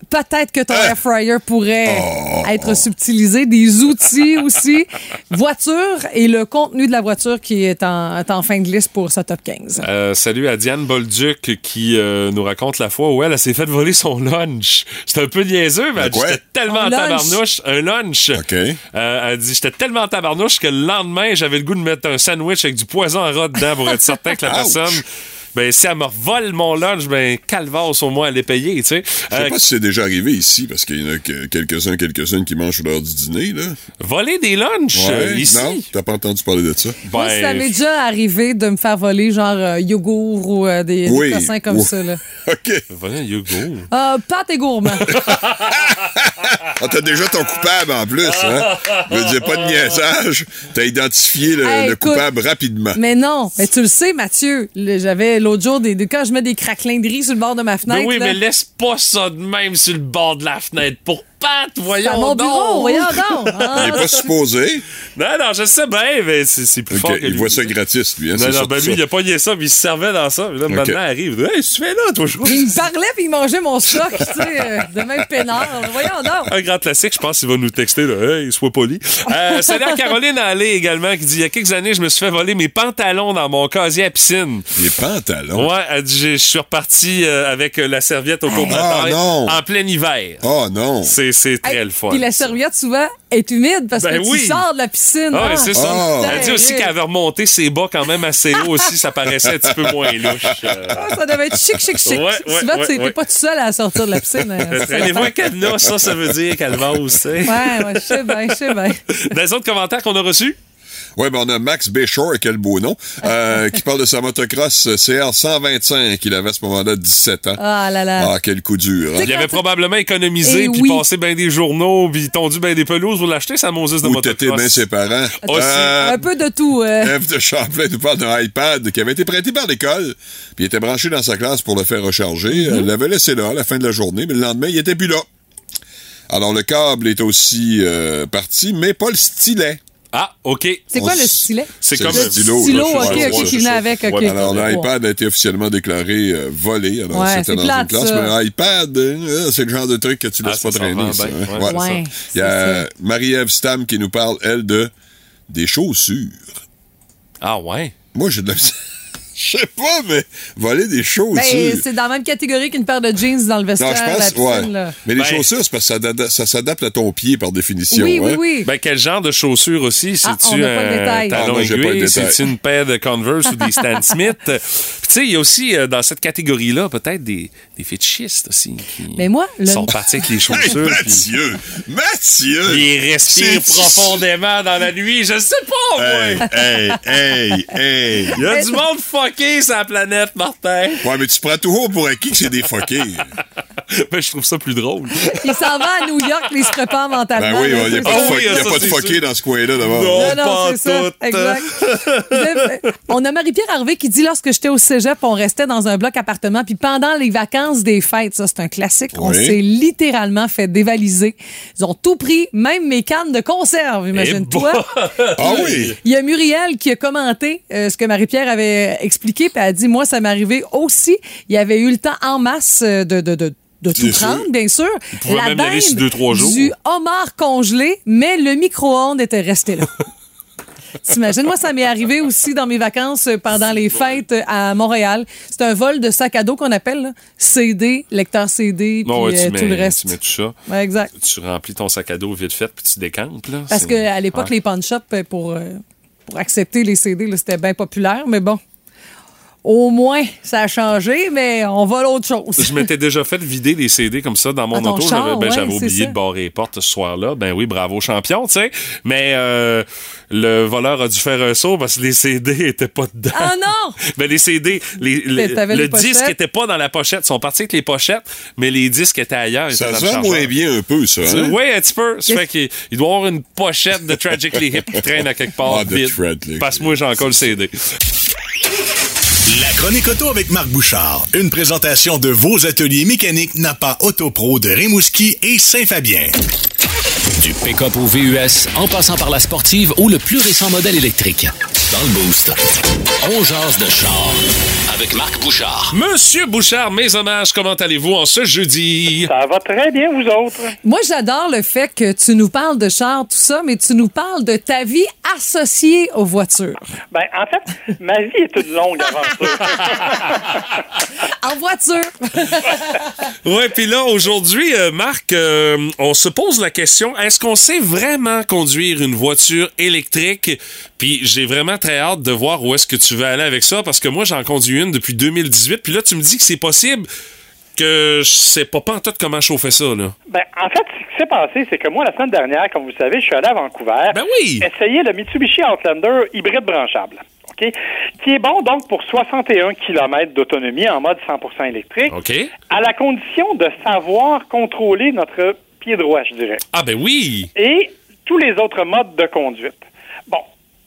Peut-être que ton Ah. air fryer pourrait Oh. être subtilisé. Des outils aussi. Voiture et le contenu de la voiture qui est en, est en fin de liste pour ce top 15. Euh, salut à Diane Bolduc qui euh, nous raconte la fois où elle, elle s'est fait voler son lunch. C'était un peu niaiseux, mais elle dit, j'étais tellement en tabarnouche. Un lunch. OK. Euh, elle dit j'étais tellement en tabarnouche que le lendemain, j'avais le goût de mettre un sandwich avec du poison en rat dedans pour être certain que la Ouch. personne. Ben, si elle me vole mon lunch, ben, calvasse au moins, elle est payée, tu sais. Je sais Euh, pas si c'est déjà arrivé ici, parce qu'il y en a que- quelques-uns, quelques-unes qui mangent l'heure du dîner, là. voler des lunchs euh, ici? Non, t'as pas entendu parler de ça? Moi, Ben, ça m'est déjà arrivé de me faire voler genre euh, yogourt ou euh, des, Oui. comme Oui. ça. Là. OK. voler un yogourt. Euh, pâte et gourmand. Ah, t'as déjà ton coupable en plus, hein? Je veux dire, pas de niaisage. T'as identifié le, Hey, le écoute, coupable rapidement. Mais non, mais tu le sais, Mathieu. J'avais l'autre jour, des, quand je mets des craquelins de riz sur le bord de ma fenêtre. Ben oui, là, mais laisse pas ça de même sur le bord de la fenêtre pour Pat, voyons à mon donc. bureau, voyons donc. Il Ah, est pas supposé. Non, non, je sais bien, mais c'est c'est plus fort que il lui. voit ça gratis, lui. Hein, Non, c'est non, ben lui, ça. il a pogné ça, puis il se servait dans ça. Puis là, maintenant, il arrive. Hey, tu fais là, toi, je Il me parlait puis il mangeait mon stock, tu sais, euh, de même peinard. Voyons donc. Un grand classique, je pense qu'il va nous texter, là. Hey, sois poli. Euh, salut à Caroline Allé également, qui dit il y a quelques années, je me suis fait voler mes pantalons dans mon casier à piscine. Les pantalons? Ouais, elle dit je suis reparti euh, avec la serviette au cours de la Ah, en plein hiver. Oh non. C'est c'est très Hey, le fun. Puis la serviette, souvent, est humide parce Ben que oui. tu sors de la piscine. Ah, Ah, c'est ça. Oh. Elle dit aussi qu'elle avait remonté ses bas quand même assez haut aussi, ça paraissait un petit peu moins louche. Euh, Ah, ça devait être chic, chic, chic. Ouais, ouais, souvent, ouais, tu n'étais ouais. pas tout seul à sortir de la piscine. Traînez-vous un cadenas, ça, ça veut dire qu'elle va aussi. Ouais, ouais, je sais bien, je sais bien. Dans les autres commentaires qu'on a reçus, Ouais, ben on a Max Béchor, quel beau nom, euh, qui parle de sa motocross CR 125 qu'il avait à ce moment-là 17 ans. Ah là là. Ah, quel coup dur. hein. il avait probablement économisé, Eh puis oui. passé bien des journaux, puis tondu bien des pelouses pour l'acheter, sa Moses de Ou t'étais bien motocross. ses parents. Aussi. Euh, Un peu de tout. euh. Eve de Champlain nous parle d'un iPad qui avait été prêté par l'école, puis il était branché dans sa classe pour le faire recharger. Elle l'avait laissé là à la fin de la journée, mais le lendemain, il était plus là. Alors, le câble est aussi euh, parti, mais pas le stylet. Ah, OK. C'est quoi on le stylet? C'est comme le un stylo, stylo, là, ok, c'est- ok, qui venait avec, ok. Ouais, Alors, l'iPad a été officiellement déclaré euh, volé. Alors, Ouais, c'était dans plate, une classe, ça. mais un iPad, euh, c'est le genre de truc que tu laisses Ah, pas traîner. vend ça, bien, hein. ouais. Ouais, Ouais, Il y a Marie-Ève Stam qui nous parle, elle, de des chaussures. Ah, ouais. Moi, j'ai de la... Je sais pas, mais voler des chaussures... Ben, c'est dans la même catégorie qu'une paire de jeans dans le vestiaire. non, je pense, piscine, ouais. là. Mais les Ben- chaussures, c'est parce que ça, s'adapte à ton pied par définition. Oui, oui, hein. oui. Ben, quel genre de chaussures aussi? Ah, C'est-tu le un talon Ah, aiguille? C'est-tu une paire de Converse ou des Stan Smith? Puis, tu sais, il y a aussi, euh, dans cette catégorie-là, peut-être des, des fétichistes aussi qui Mais moi, le- sont partis avec les Hey, chaussures. puis Mathieu! Mathieu! ils respirent profondément dans la nuit. Je sais pas, moi. Hey, hey, hey, hey! Il y a du monde fucké sur la planète, Martin. Ouais, mais tu prends toujours pour acquis que c'est des fuckés. Ben, je trouve ça plus drôle. Il s'en va à New York, mais il se prépare mentalement. Ben oui, il n'y a pas de, Ah de dans ce coin-là d'abord. Non. Non, non, pas c'est ça. Exact. Le- On a Marie-Pierre Harvey qui dit lorsque j'étais au cégep, on restait dans un bloc appartement, puis pendant les vacances des fêtes, ça c'est un classique, on s'est littéralement fait dévaliser. Ils ont tout pris, même mes cannes de conserve, imagine-toi. Ah oui! Il y a Muriel qui a commenté euh, ce que Marie-Pierre avait expliqué, puis elle a dit Moi, ça m'est arrivé aussi. Il y avait eu le temps en masse euh, de. de, de de tout Bien sûr. prendre, bien sûr. pouvait La même dinde deux, trois jours. Du homard congelé, mais le micro-ondes était resté là. T'imagines, moi, ça m'est arrivé aussi dans mes vacances euh, pendant les fêtes euh, à Montréal. C'est un vol de sac à dos qu'on appelle là. CD, lecteur CD, puis ouais, euh, tout le reste. tu mets tout ça. Ouais, exact. Tu remplis ton sac à dos vite fait, puis tu décampes. Là. Parce qu'à l'époque, Ouais. les pawn shops, pour, euh, pour accepter les CD, c'était bien populaire, mais bon. Au moins, ça a changé, mais on vole autre chose. Je m'étais déjà fait vider des CD comme ça dans mon Ah, auto. char, J'avais ben, ouais, j'avais c'est oublié de barrer les portes ce soir-là. Ben oui, bravo champion, tu sais. Mais euh, le voleur a dû faire un saut parce que les CD étaient pas dedans. Ah non! Ben les CD, les, le les disque était pas dans la pochette. Ils sont partis avec les pochettes, mais les disques étaient ailleurs. Ça se moins bien un peu, ça. Hein? Oui, un petit peu. Ça fait qu'il il doit y avoir une pochette de Tragically Hip qui traîne à quelque part Ah, de vide. Tragically. Parce que moi, j'ai encore le CD. La chronique auto avec Marc Bouchard. Une présentation de vos ateliers mécaniques Napa Autopro de Rimouski et Saint-Fabien. Du pick-up au VUS, en passant par la sportive ou le plus récent modèle électrique. Dans le boost, on jase de char avec Marc Bouchard. Monsieur Bouchard, mes hommages, comment allez-vous en ce jeudi? Ça va très bien, vous autres. Moi, j'adore le fait que tu nous parles de char, tout ça, mais tu nous parles de ta vie associée aux voitures. Ben, en fait, ma vie est une longue aventure. En voiture! Ouais, puis là, aujourd'hui, euh, Marc, euh, on se pose la question, est-ce qu'on sait vraiment conduire une voiture électrique? Puis j'ai vraiment très hâte de voir où est-ce que tu vas aller avec ça, parce que moi, j'en conduis une depuis 2018, puis là, tu me dis que c'est possible que je sais pas pas en tout comment chauffer ça, là. Ben, en fait, ce qui s'est passé, c'est que moi, la semaine dernière, comme vous savez, je suis allé à Vancouver. Ben oui! Essayer le Mitsubishi Outlander hybride branchable. OK? Qui est bon, donc, pour 61 km d'autonomie en mode 100% électrique. OK. À la condition de savoir contrôler notre pied droit, je dirais. Ah ben oui! et tous les autres modes de conduite. Bon,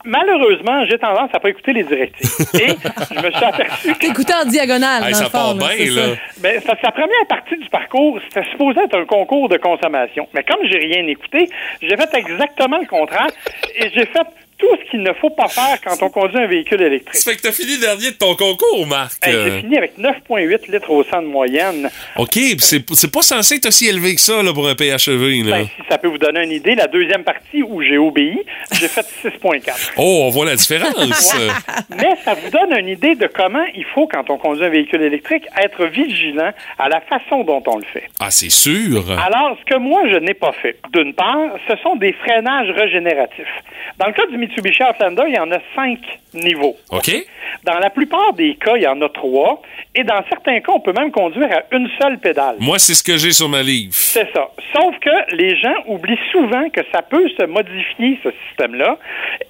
malheureusement, j'ai tendance à pas écouter les directives. Et je me suis aperçu que T'écoutais en diagonale, Hey, dans ça part bien, ça. là. ben, parce que la première partie du parcours, c'était supposé être un concours de consommation. Mais comme j'ai rien écouté, j'ai fait exactement le contraire et j'ai fait tout ce qu'il ne faut pas faire quand on conduit un véhicule électrique. Ça fait que t'as fini dernier de ton concours, Marc. Hey, Euh, j'ai fini avec 9,8 litres au 100 de moyenne. OK, c'est c'est pas censé être aussi élevé que ça, là, pour un PHEV, là. Ben, si ça peut vous donner une idée, la deuxième partie où j'ai obéi, j'ai fait 6,4. Oh, on voit la différence. Mais ça vous donne une idée de comment il faut, quand on conduit un véhicule électrique, être vigilant à la façon dont on le fait. ah, c'est sûr. Alors, ce que moi, je n'ai pas fait, d'une part, ce sont des freinages régénératifs. Dans le cas du Mitsubishi Outlander, il y en a cinq niveaux. OK? Dans la plupart des cas, il y en a trois. Et dans certains cas, on peut même conduire à une seule pédale. Moi, c'est ce que j'ai sur ma livre. C'est ça. Sauf que les gens oublient souvent que ça peut se modifier, ce système-là.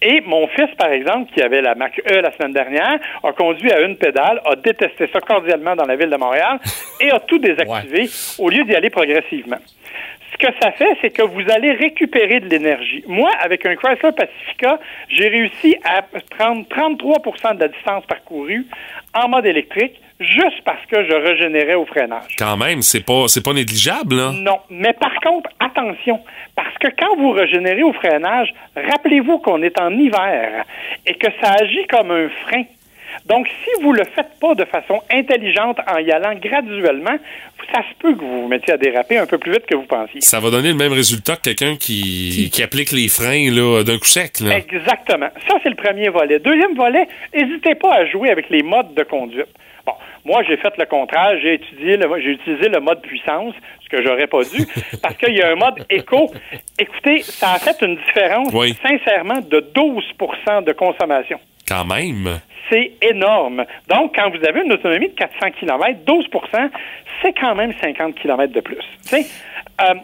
Et mon fils, par exemple, qui avait la Mac E la semaine dernière, a conduit à une pédale, a détesté ça cordialement dans la ville de Montréal et a tout désactivé au lieu d'y aller progressivement. Ce que ça fait, c'est que vous allez récupérer de l'énergie. Moi, avec un Chrysler Pacifica, j'ai réussi à prendre 33% de la distance parcourue en mode électrique juste parce que je régénérais au freinage. Quand même, c'est pas, c'est pas négligeable, là. Non, mais par contre, attention, parce que quand vous régénérez au freinage, rappelez-vous qu'on est en hiver et que ça agit comme un frein. Donc, si vous le faites pas de façon intelligente en y allant graduellement, ça se peut que vous vous mettiez à déraper un peu plus vite que vous pensiez. Ça va donner le même résultat que quelqu'un qui, qui applique les freins d'un coup sec. Là. Exactement. Ça, c'est le premier volet. Deuxième volet, n'hésitez pas à jouer avec les modes de conduite. Bon, moi, j'ai fait le contraire. J'ai étudié, j'ai utilisé le mode puissance, ce que j'aurais pas dû, parce qu'il y a un mode éco. Écoutez, ça a fait une différence, Oui. sincèrement, de 12% de consommation. Quand même. C'est énorme. Donc, quand vous avez une autonomie de 400 km, 12% c'est quand même 50 km de plus. Euh,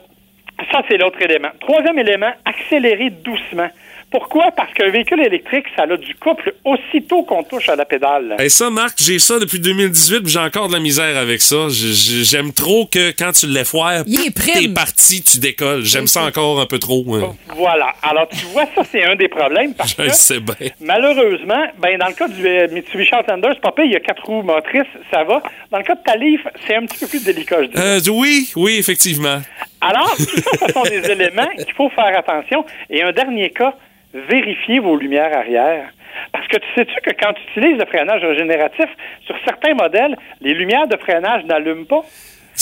ça, c'est l'autre élément. Troisième élément, accélérer doucement. Pourquoi? Parce qu'un véhicule électrique, ça a du couple aussitôt qu'on touche à la pédale. Et ça, Marc, j'ai ça depuis 2018, puis j'ai encore de la misère avec ça. J'aime trop que quand tu l'effoires, t'es parti, tu décolles. J'aime ça encore un peu trop. hein. Voilà. Alors, tu vois, ça, c'est un des problèmes parce Je que, le sais bien. malheureusement, ben, dans le cas du euh, Mitsubishi Outlander, c'est pas pire, il y a quatre roues motrices, ça va. Dans le cas de ta Leaf, c'est un petit peu plus délicat, je dirais. Euh, oui, oui, effectivement. Alors, tout ça, ce sont des éléments qu'il faut faire attention. Et un dernier cas, vérifiez vos lumières arrière. Parce que tu sais-tu que quand tu utilises le freinage régénératif, sur certains modèles, les lumières de freinage n'allument pas?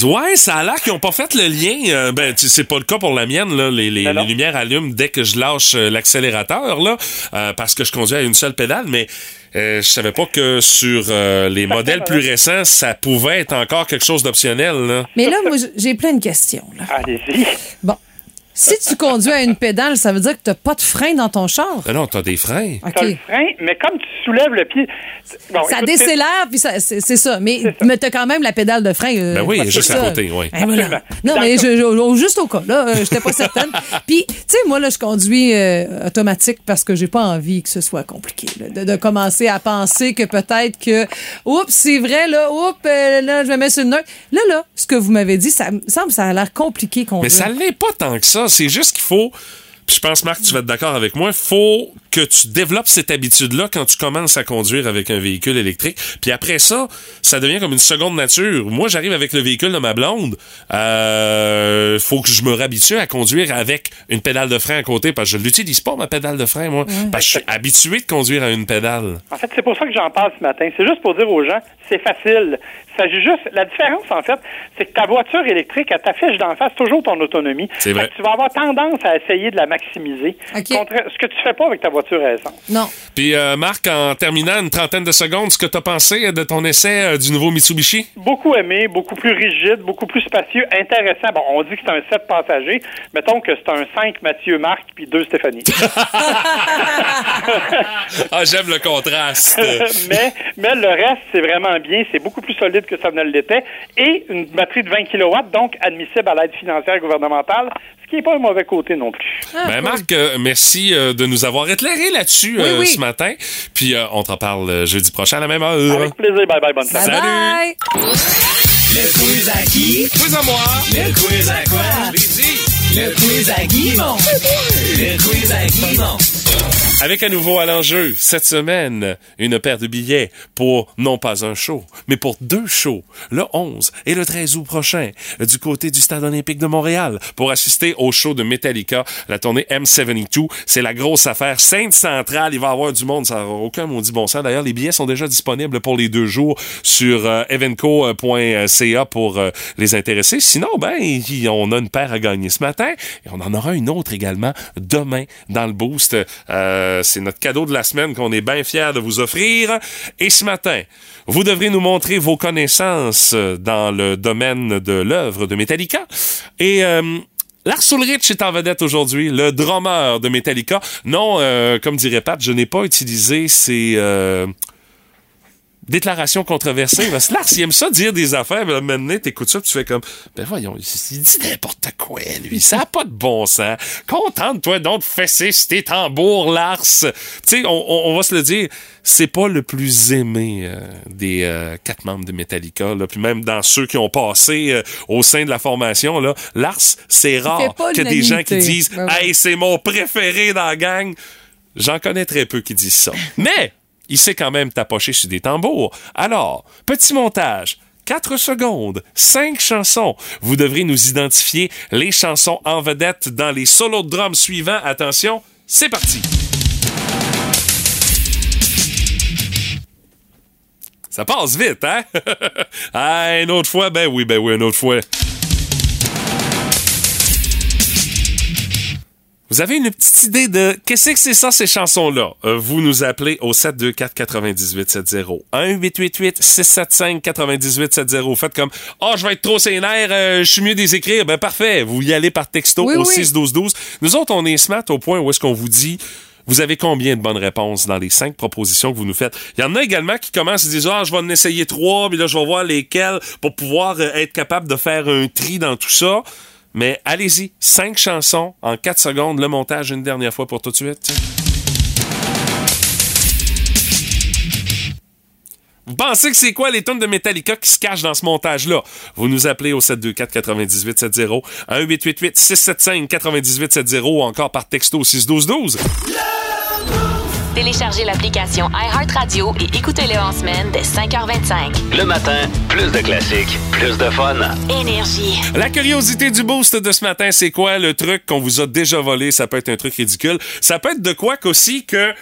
Ouais, ça a l'air qu'ils ont pas fait le lien. Euh, ben, c'est pas le cas pour la mienne. Là. Les, lumières allument dès que je lâche euh, l'accélérateur, là, euh, parce que je conduis à une seule pédale. Mais euh, je savais pas que sur euh, les modèles plus récents, ça pouvait être encore quelque chose d'optionnel. Là. Mais là, moi, j'ai plein de questions. Allez-y. Bon. Si tu conduis à une pédale, ça veut dire que tu n'as pas de frein dans ton char. Ah non, t'as des freins. OK. T'as le frein, mais comme tu soulèves le pied... Bon, Ça écoute, décélère, puis ça- c'est ça. Mais, mais tu as quand même la pédale de frein. euh, Ben oui, juste à côté, oui. Ben voilà. Non, Dans mais je, je- juste au cas, là, euh, j'étais pas certaine. Puis, tu sais, moi, là, je conduis euh, automatique parce que j'ai pas envie que ce soit compliqué, là, de, de commencer à penser que peut-être que, oups, c'est vrai, là, oups, euh, là, je me mets sur le neutre. Là, là, ce que vous m'avez dit, ça me semble, ça a l'air compliqué qu'on Mais ça l'est pas tant que ça. C'est juste qu'il faut. Puis je pense, Marc, tu vas être d'accord avec moi. faut que tu développes cette habitude-là quand tu commences à conduire avec un véhicule électrique. Puis après ça, ça devient comme une seconde nature. Moi, j'arrive avec le véhicule de ma blonde. Euh, faut que je me réhabitue à conduire avec une pédale de frein à côté parce que je l'utilise pas, ma pédale de frein, moi. Parce que je suis habitué de conduire à une pédale. En fait, c'est pour ça que j'en parle ce matin. C'est juste pour dire aux gens, c'est facile. Il s'agit juste. La différence, en fait, c'est que ta voiture électrique, elle t'affiche d'en face toujours ton autonomie. C'est vrai. Tu vas avoir tendance à essayer de la maximiser. Contre ce que tu fais pas avec ta voiture à essence. Non. Puis euh, Marc, en terminant une trentaine de secondes, ce que tu as pensé de ton essai euh, du nouveau Mitsubishi? Beaucoup aimé, beaucoup plus rigide, beaucoup plus spacieux, intéressant. Bon, on dit que c'est un 7 passagers. Mettons que c'est un 5 Mathieu Marc puis 2 Stéphanie. ah, j'aime le contraste. mais, mais le reste, c'est vraiment bien. C'est beaucoup plus solide que ça ne l'était. Et une batterie de 20 kW, donc admissible à l'aide financière gouvernementale, ce qui n'est pas un mauvais côté non plus. Ben Marc, euh, merci euh, de nous avoir éclairé là-dessus euh, oui. ce matin. Puis euh, on t'en parle euh, jeudi prochain à la même heure. Avec plaisir. Bye bye. Bonne Bye soirée. Salut. bye. Le quiz à qui? Quiz à moi. Le quiz à quoi? Le quiz à Guimont. Le quiz à Guimont. Avec à nouveau à l'enjeu, cette semaine, une paire de billets pour non pas un show, mais pour deux shows, le 11 et le 13 août prochain, du côté du Stade olympique de Montréal, pour assister au show de Metallica, la tournée M72. C'est la grosse affaire. Sainte-Centrale, il va y avoir du monde, ça n'a aucun maudit bon sens. D'ailleurs, les billets sont déjà disponibles pour les deux jours sur euh, evenco.ca pour euh, les intéresser. Sinon, ben, on a une paire à gagner ce matin et on en aura une autre également demain dans le boost. Euh, c'est notre cadeau de la semaine qu'on est bien fiers de vous offrir. Et ce matin, vous devrez nous montrer vos connaissances dans le domaine de l'œuvre de Metallica. Et euh, Lars Ulrich est en vedette aujourd'hui, le drummer de Metallica. Non, euh, comme dirait Pat, je n'ai pas utilisé ces euh, déclarations controversées. Parce que Lars, il aime ça dire des affaires, mais maintenant, t'écoutes ça, tu fais comme, ben voyons, il, dit n'importe quoi, lui. Ça n'a pas de bon sens. Contente-toi donc de fesser tes tambours, Lars. Tu sais, on, on- on va se le dire, c'est pas le plus aimé euh, des euh, quatre membres de Metallica, là. Puis même dans ceux qui ont passé euh, au sein de la formation, là, Lars, c'est rare pas que des gens qui disent, Ben ouais. hey, c'est mon préféré dans la gang. J'en connais très peu qui disent ça. Mais, il sait quand même tapocher sur des tambours. Alors, petit montage. 4 secondes, 5 chansons. Vous devrez nous identifier les chansons en vedette dans les solos de drum suivants. Attention, c'est parti. Ça passe vite, hein? ah, une autre fois, ben oui, ben oui, une autre fois. Vous avez une petite idée de qu'est-ce que c'est ça, ces chansons-là? Euh, vous nous appelez au 724-9870. 1-888-675-9870. Faites comme, oh, je vais être trop sénère, euh, je suis mieux des écrire. Ben, parfait. Vous y allez par texto Oui, au oui. 61212. Nous autres, on est smart au point où est-ce qu'on vous dit, vous avez combien de bonnes réponses dans les cinq propositions que vous nous faites? Il y en a également qui commencent à dire, ah, je vais en essayer trois, puis là, je vais voir lesquelles pour pouvoir euh, être capable de faire un tri dans tout ça. Mais allez-y, cinq chansons en quatre secondes, le montage une dernière fois pour tout de suite. Vous pensez que c'est quoi les tonnes de Metallica qui se cachent dans ce montage-là? Vous nous appelez au 724-9870, 1-888-675-9870 ou encore par texto au 61212. Téléchargez l'application iHeartRadio et écoutez-le en semaine dès 5h25. Le matin, plus de classiques, plus de fun. Énergie. La curiosité du boost de ce matin, c'est quoi le truc qu'on vous a déjà volé? Ça peut être un truc ridicule. Ça peut être de quoi qu'aussi que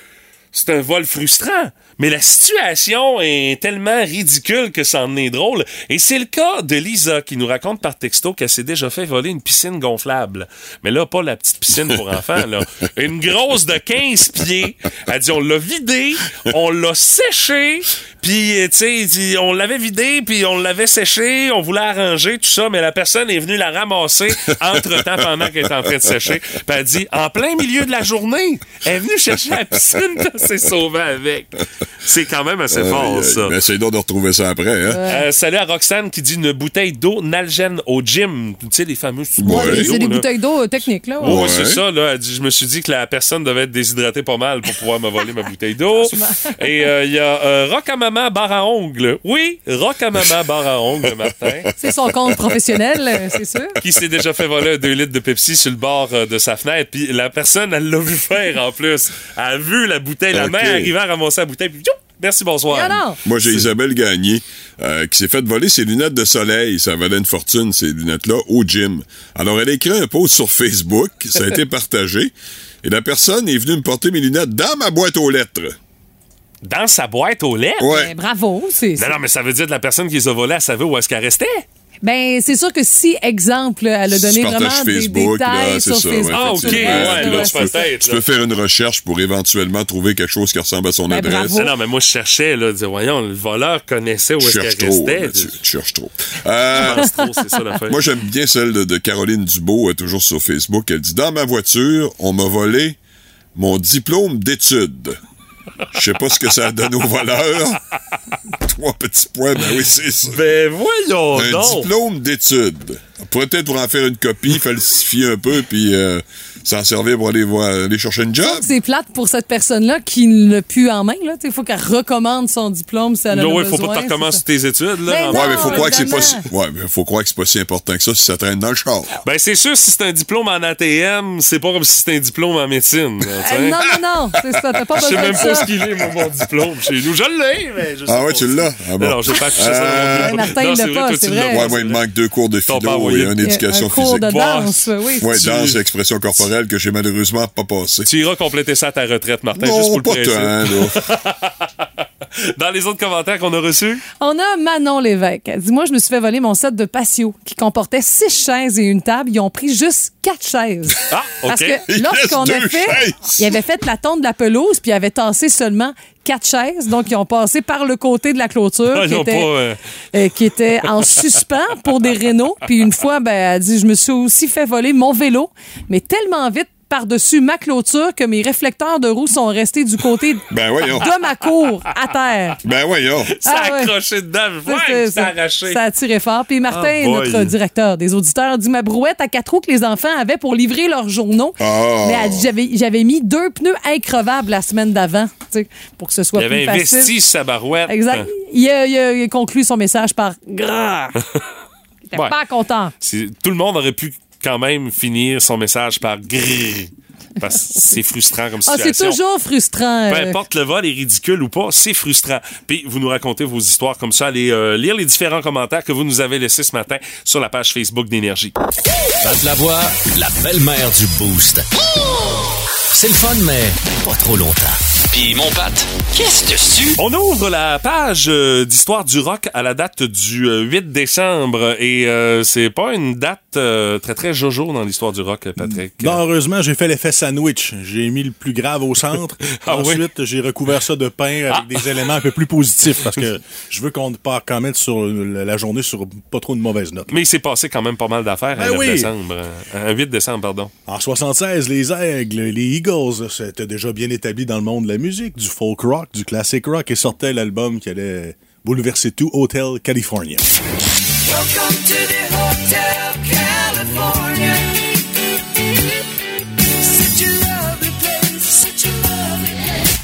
c'est un vol frustrant. Mais la situation est tellement ridicule que ça en est drôle. Et c'est le cas de Lisa qui nous raconte par texto qu'elle s'est déjà fait voler une piscine gonflable. Mais là, pas la petite piscine pour enfants, là. Une grosse de 15 pieds. Elle dit, on l'a vidée, on l'a séchée, puis, euh, tu sais, on l'avait vidée, puis on l'avait séchée, on voulait arranger, tout ça, mais la personne est venue la ramasser entre-temps pendant qu'elle était en train de sécher. Puis elle dit, en plein milieu de la journée, elle est venue chercher la piscine, puis elle s'est sauvée avec. C'est quand même assez fort, ça. Mais c'est donc de retrouver ça après, hein? Euh, salut à Roxane qui dit une bouteille d'eau Nalgène au gym. Tu sais, les fameuses Ouais. C'est des bouteilles d'eau euh, techniques, là. Ouais, Ouais. c'est ça, là. Elle dit, je me suis dit que la personne devait être déshydratée pas mal pour pouvoir me voler ma bouteille d'eau. Et euh, il y a euh, Rock à maman barre à ongles. Oui, Rock à Maman barre à ongles, Martin. C'est son compte professionnel, c'est sûr. qui s'est déjà fait voler un 2 litres de Pepsi sur le bord de sa fenêtre. Puis la personne, elle l'a vu faire en plus. Elle a vu la bouteille, la Ok. main arriver à ramasser la bouteille. Merci, bonsoir. Moi, j'ai Isabelle Gagné euh, qui s'est fait voler ses lunettes de soleil. Ça valait une fortune, ces lunettes-là, au gym. Alors, elle a écrit un post sur Facebook. Ça a été partagé. Et la personne est venue me porter mes lunettes dans ma boîte aux lettres. Dans sa boîte aux lettres? Ouais. Ben, bravo. C'est, Non, non, mais ça veut dire que la personne qui les a volés, elle savait où est-ce qu'elle restait? Ben, c'est sûr que si, exemple, elle a donné partages vraiment des Facebook, détails sur ça, Facebook. Ah, ok, ouais, là, ouais, tu peux. Tu faire une recherche pour éventuellement trouver quelque chose qui ressemble à son Ben, adresse. bravo. Non, mais moi, je cherchais, là, dire, voyons, le voleur connaissait où Tu est-ce cherches qu'elle trop, restait. tu, tu cherches trop. Euh, pense trop, c'est ça l'affaire. Moi, j'aime bien celle de, de Caroline Dubo, euh, toujours sur Facebook. Elle dit Dans ma voiture, on m'a volé mon diplôme d'études. Je sais pas ce que ça a donné au petits points, ben oui, c'est ça. Ben voyons Un donc. diplôme d'études. Peut-être pour en faire une copie, falsifier un peu, puis euh, s'en servir pour aller, voir, aller chercher une job. C'est plate pour cette personne-là qui ne l'a plus en main. là. Il faut qu'elle recommande son diplôme si elle en a Non, ouais, faut besoin, pas que tu c'est recommences ça. tes études, là. En- non. Ouais, mais faut croire que c'est pas si... Ouais, mais faut croire que c'est pas si important que ça si ça traîne dans le char. Ben, c'est sûr, si c'est un diplôme en ATM, c'est pas comme si c'était un diplôme en médecine. là, Euh, non, non, non, c'est ça. T'as pas Je sais besoin même pas ça. ce qu'il est, moi, mon diplôme chez nous. Je l'ai, mais je sais Ah pas ouais, tu l'as? c'est. Ah bon. Non, non, j'ai pas affiché ça mon Euh. Martin, Non, il c'est l'a pas, c'est vrai. Ouais, moi, il me manque deux cours de philo et une éducation un cours physique. de danse, oui. Ouais, danse et expression corporelle que j'ai malheureusement pas passé. Tu iras compléter ça à ta retraite, Martin, juste Non, pour le pas tant, là. Dans les autres commentaires qu'on a reçus, On a Manon Lévesque. Elle dit Moi, je me suis fait voler mon set de patio qui comportait six chaises et une table. Ils ont pris juste quatre chaises. Ah, OK. Parce que lorsqu'on a fait, chaises. ils avaient fait la tonte de la pelouse, puis ils avaient tassé seulement quatre chaises. Donc, ils ont passé par le côté de la clôture Ah, qui, ils ont était, pas, euh, euh, qui était en suspens pour des rénaux. Puis une fois, ben, elle dit Je me suis aussi fait voler mon vélo, mais tellement vite par-dessus ma clôture que mes réflecteurs de roue sont restés du côté Ben de ma cour à terre. Ben voyons. ça a Ah ouais. accroché dedans. Ça, Ouais, ça arraché. ça a tiré fort. Puis Martin, Ah, notre directeur des auditeurs, dit ma brouette à quatre roues que les enfants avaient pour livrer leurs journaux. Oh. Mais elle dit, j'avais, mis deux pneus increvables la semaine d'avant, tu sais, pour que ce soit Il avait plus facile. investi sur sa barouette. Exact. Il a, il a- il a conclu son message par gras. Il était Ouais. pas content. Tout le monde aurait pu quand même finir son message par grrr. Parce que c'est frustrant comme Ah, situation. c'est toujours frustrant. Peu euh, importe le vol est ridicule ou pas, c'est frustrant. Puis vous nous racontez vos histoires comme ça. Allez euh, lire les différents commentaires que vous nous avez laissés ce matin sur la page Facebook d'Énergie. Pat Lavoie, la belle-mère du Boost. C'est le fun, mais pas trop longtemps. Puis mon Pat, qu'est-ce dessus? On ouvre la page euh, d'histoire du rock à la date du euh, 8 décembre et euh, c'est pas une date euh, très très jojo dans l'histoire du rock, Patrick. Non, heureusement, j'ai fait l'effet sandwich. J'ai mis le plus grave au centre. Ah oui? Ensuite, j'ai recouvert ça de pain avec des éléments un peu plus positifs parce que je veux qu'on part quand même sur la journée sur pas trop de mauvaises notes. Mais il s'est passé quand même pas mal d'affaires Ben un 9 oui. décembre. euh, Un 8 décembre, pardon. En 76, les Aigles, les Eagles, c'était déjà bien établi dans le monde de la du folk rock, du classic rock, et sortait l'album qui allait bouleverser tout, Hotel California.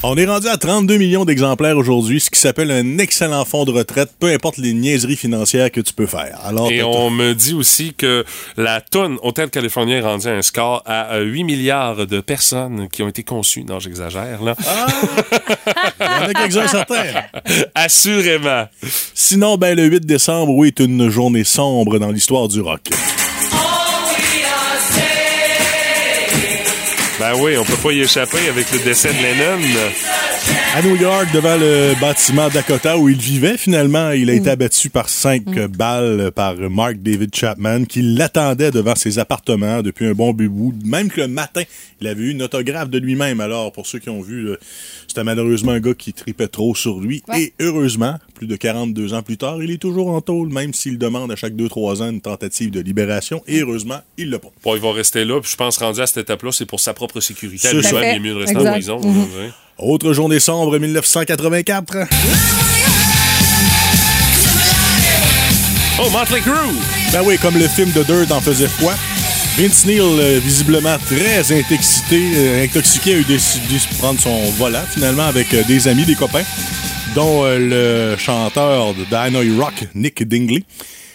On est rendu à 32 millions d'exemplaires aujourd'hui, ce qui s'appelle un excellent fonds de retraite, peu importe les niaiseries financières que tu peux faire. Alors, Et on me dit aussi que la tonne Hôtel California est rendue à un score à euh, 8 milliards de personnes qui ont été conçues. Non, j'exagère, là. il y en a quelques-uns certains. Assurément. Sinon, ben, le 8 décembre, oui, est une journée sombre dans l'histoire du rock. Ben oui, on peut pas y échapper avec le décès de Lennon. À New York, devant le bâtiment Dakota où il vivait, finalement, il a été abattu par cinq balles par Mark David Chapman qui l'attendait devant ses appartements depuis un bon bout. Même que le matin, il avait eu une autographe de lui-même. Alors, pour ceux qui ont vu, c'était malheureusement un gars qui tripait trop sur lui. Et heureusement, plus de 42 ans plus tard, il est toujours en tôle, même s'il demande à chaque 2-3 ans une tentative de libération. Et heureusement, il l'a pas. Bon, il va rester là, puis je pense rendu à cette étape-là, c'est pour sa propre sécurité. C'est mieux de rester en prison. Mhm. on va dire. Autre journée sombre, 1984. Oh, Motley Crue! Ben oui, comme le film de Dirt en faisait foi. Vince Neil, euh, visiblement très intoxiqué, euh, intoxiqué, a eu décidé de prendre son volant finalement avec euh, des amis, des copains. dont le chanteur de Dino Rock, Nick Dingley,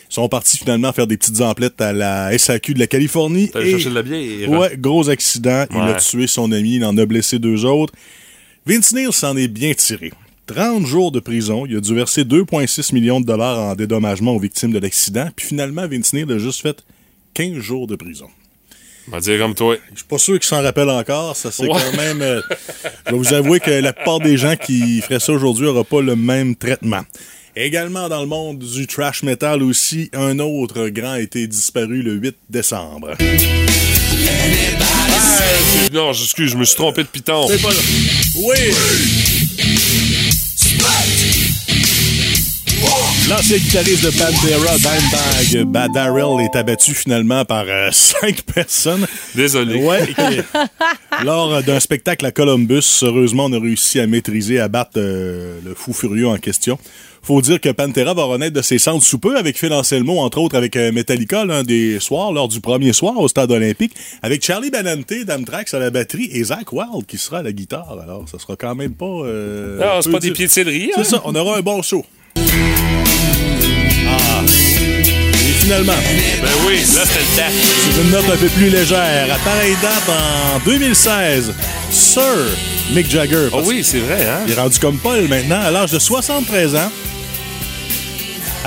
sont partis finalement faire des petites emplettes à la SAQ de la Californie. T'allais Et- chercher de la bière. Ouais, gros accident. Il a tué son ami, il en a blessé deux autres. Vince Neil s'en est bien tiré. 30 jours de prison. Il a dû verser 2,6 millions de dollars en dédommagement aux victimes de l'accident. Puis finalement, Vince Neil a juste fait 15 jours de prison. On dire comme toi. Je suis pas sûr qu'il s'en rappelle encore. Ça, c'est Ouais. quand même. euh, je vais vous avouer que la plupart des gens qui feraient ça aujourd'hui n'auront pas le même traitement. Également dans le monde du trash metal aussi, un autre grand a été disparu le 8 décembre. Non, excuse, je me suis trompé de piton. C'est pas là. Oui! L'ancien guitariste de Pantera, Dimebag Bad Darrell, est abattu finalement par euh, cinq personnes. Désolé. Ouais. et- lors d'un spectacle à Columbus, heureusement, on a réussi à maîtriser, à battre euh, le fou furieux en question. Faut dire que Pantera va renaître de ses cendres sous peu avec Phil Anselmo, entre autres avec euh, Metallica l'un des soirs, lors du premier soir au stade olympique, avec Charlie Benante d'Amtrax à la batterie et Zach Wild qui sera à la guitare. Alors, ça sera quand même pas... euh, Non, c'est pas des dire- de céleri. C'est hein? ça, on aura un bon show. Ah. Et finalement, Ben oui, là, c'était le temps. sur une note un peu plus légère, à pareille date en 2016, Sir Mick Jagger. Oh oui, c'est vrai, hein? Il est rendu comme Paul maintenant, à l'âge de 73 ans.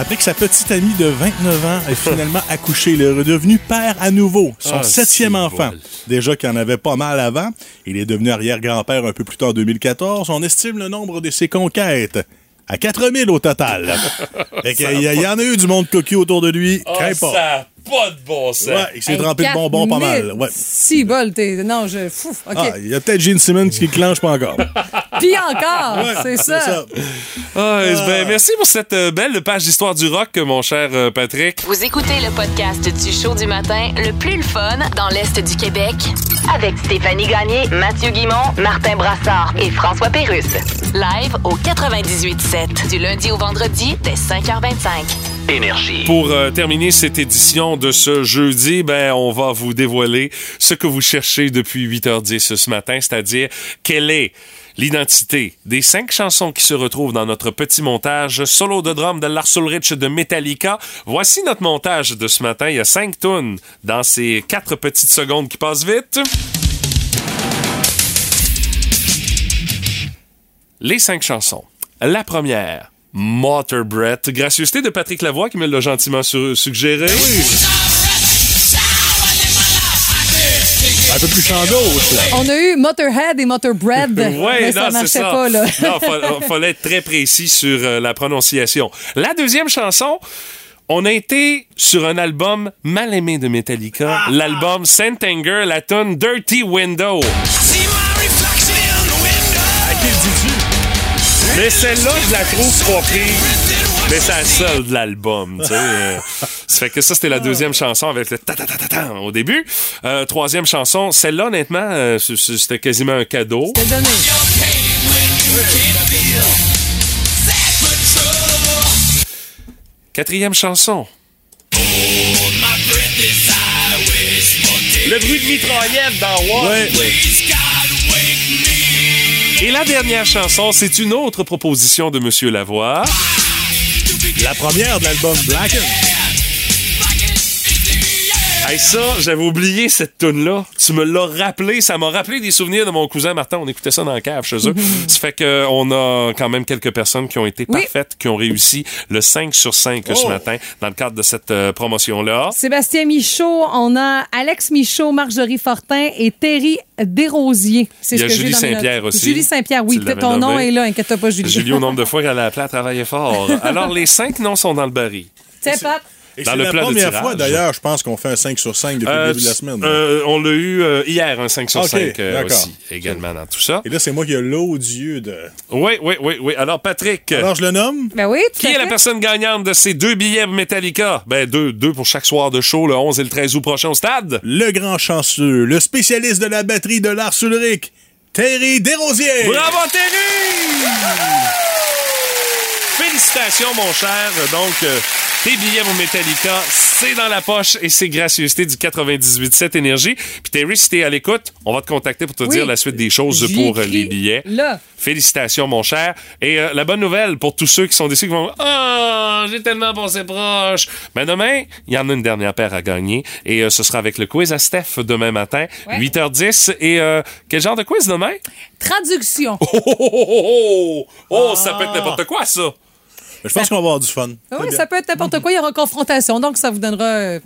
Après que sa petite amie de 29 ans ait finalement accouché, il est redevenu père à nouveau, son Ah, septième enfant. Déjà qu'il en avait pas mal avant, il est devenu arrière-grand-père un peu plus tard en 2014. On estime le nombre de ses conquêtes à 4000 au total. Fait il y, en a eu du monde coquille autour de lui, Ah, crains pas. ça de bon sens. Ouais, il s'est Hey, trempé de bonbons pas mal. 4000. Ouais. Si bol, t'es. Non, je. Fou, OK. Ah, il y a peut-être Gene Simmons qui clenche pas encore. Puis encore, Ouais, c'est ça. Ah, ben, merci pour cette euh, belle page d'histoire du rock, mon cher euh, Patrick. Vous écoutez le podcast du show du matin le plus le fun dans l'Est du Québec avec Stéphanie Gagné, Mathieu Guimont, Martin Brassard et François Pérusse. Live au 98.7 du lundi au vendredi dès 5h25. Pour euh, terminer cette édition de ce jeudi, ben on va vous dévoiler ce que vous cherchez depuis 8h10 ce matin, c'est-à-dire quelle est l'identité des cinq chansons qui se retrouvent dans notre petit montage solo de drum de Lars Ulrich de Metallica. Voici notre montage de ce matin. Il y a cinq tunes dans ces quatre petites secondes qui passent vite. Les cinq chansons. La première, Motor Breath. Gracieuseté de Patrick Lavoie qui me l'a gentiment su- suggéré. Un peu plus chandos, là. On a eu Motorhead et Motorbread, Ouais, mais ça non, c'est marchait ça. pas, là. non, fa- fallait être très précis sur euh, la prononciation. La deuxième chanson, on a été sur un album mal aimé de Metallica, l'album Saint Anger, la tune Dirty Window. Mais celle-là, je la trouve pas. Mais c'est la seule de l'album, tu sais. euh. ça fait que ça, c'était la deuxième chanson avec le ta ta ta ta ta au début. Euh, troisième chanson, celle-là, honnêtement, euh, c'était quasiment un cadeau. C'est donné. Quatrième chanson. Le bruit de mitraillette dans War. Ouais. Et la dernière chanson, c'est une autre proposition de Monsieur Lavoie. La première de l'album Blacken. Hey, ça, j'avais oublié cette tune là Tu me l'as rappelé. Ça m'a rappelé des souvenirs de mon cousin Martin. On écoutait ça dans la cave chez eux. ça fait qu'on a quand même quelques personnes qui ont été Oui. parfaites, qui ont réussi le 5 sur 5 ce Oh. matin dans le cadre de cette euh, promotion-là. Sébastien Michaud, on a Alex Michaud, Marjorie Fortin et Terry Desrosiers. C'est Il y ce a que Julie. Saint-Pierre aussi. Julie Saint-Pierre, oui. Ton nom est là, inquiète pas, Julie. Julie, au nombre de fois qu'elle a appelé à travailler fort. Alors, les cinq noms sont dans le baril. Tiens, Pat. Et Dans c'est le la première fois, d'ailleurs, je pense qu'on fait un 5 sur 5 depuis Euh, le début de la semaine. euh, on l'a eu euh, hier, un 5 sur Ok, 5 euh, d'accord. aussi, également dans tout ça. Et là, c'est moi qui ai l'odieux de... Oui, oui, oui, oui. Alors, Patrick, Alors, je le nomme? Ben oui, tout qui est la personne gagnante de ces deux billets Metallica? Ben, deux, deux pour chaque soir de show, le 11 et le 13 août prochain au stade. Le grand chanceux, le spécialiste de la batterie de Lars Ulrich, Terry Desrosiers. Bravo, Terry! Félicitations, mon cher. Donc, euh, Tes billets pour Metallica, c'est dans la poche et c'est gracieuseté du 98.7 Énergie. Puis Terry, si t'es à l'écoute, on va te contacter pour te Oui. dire la suite des choses pour euh, les billets. Là. Félicitations, mon cher. Et euh, la bonne nouvelle pour tous ceux qui sont déçus, qui vont Oh, j'ai tellement pensé proche. Mais demain, il y en a une dernière paire à gagner. Et euh, ce sera avec le quiz à Steph demain matin, Ouais. 8h10. Et euh, quel genre de quiz demain? Traduction. Oh, oh, oh, oh, oh, Oh, ça Ah. peut être n'importe quoi, ça. Je pense qu'on va avoir du fun. Ah Oui, ça peut être n'importe quoi. Il y aura confrontation, donc ça vous donnera euh,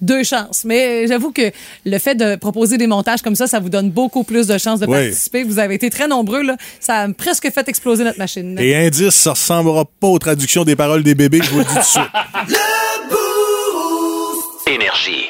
deux chances. Mais euh, j'avoue que le fait de proposer des montages comme ça, ça vous donne beaucoup plus de chances de Oui. participer. Vous avez été très nombreux. Là. Ça a presque fait exploser notre machine. Et indice, ça ressemblera pas aux traductions des paroles des bébés, je vous le dis tout de suite. Énergie.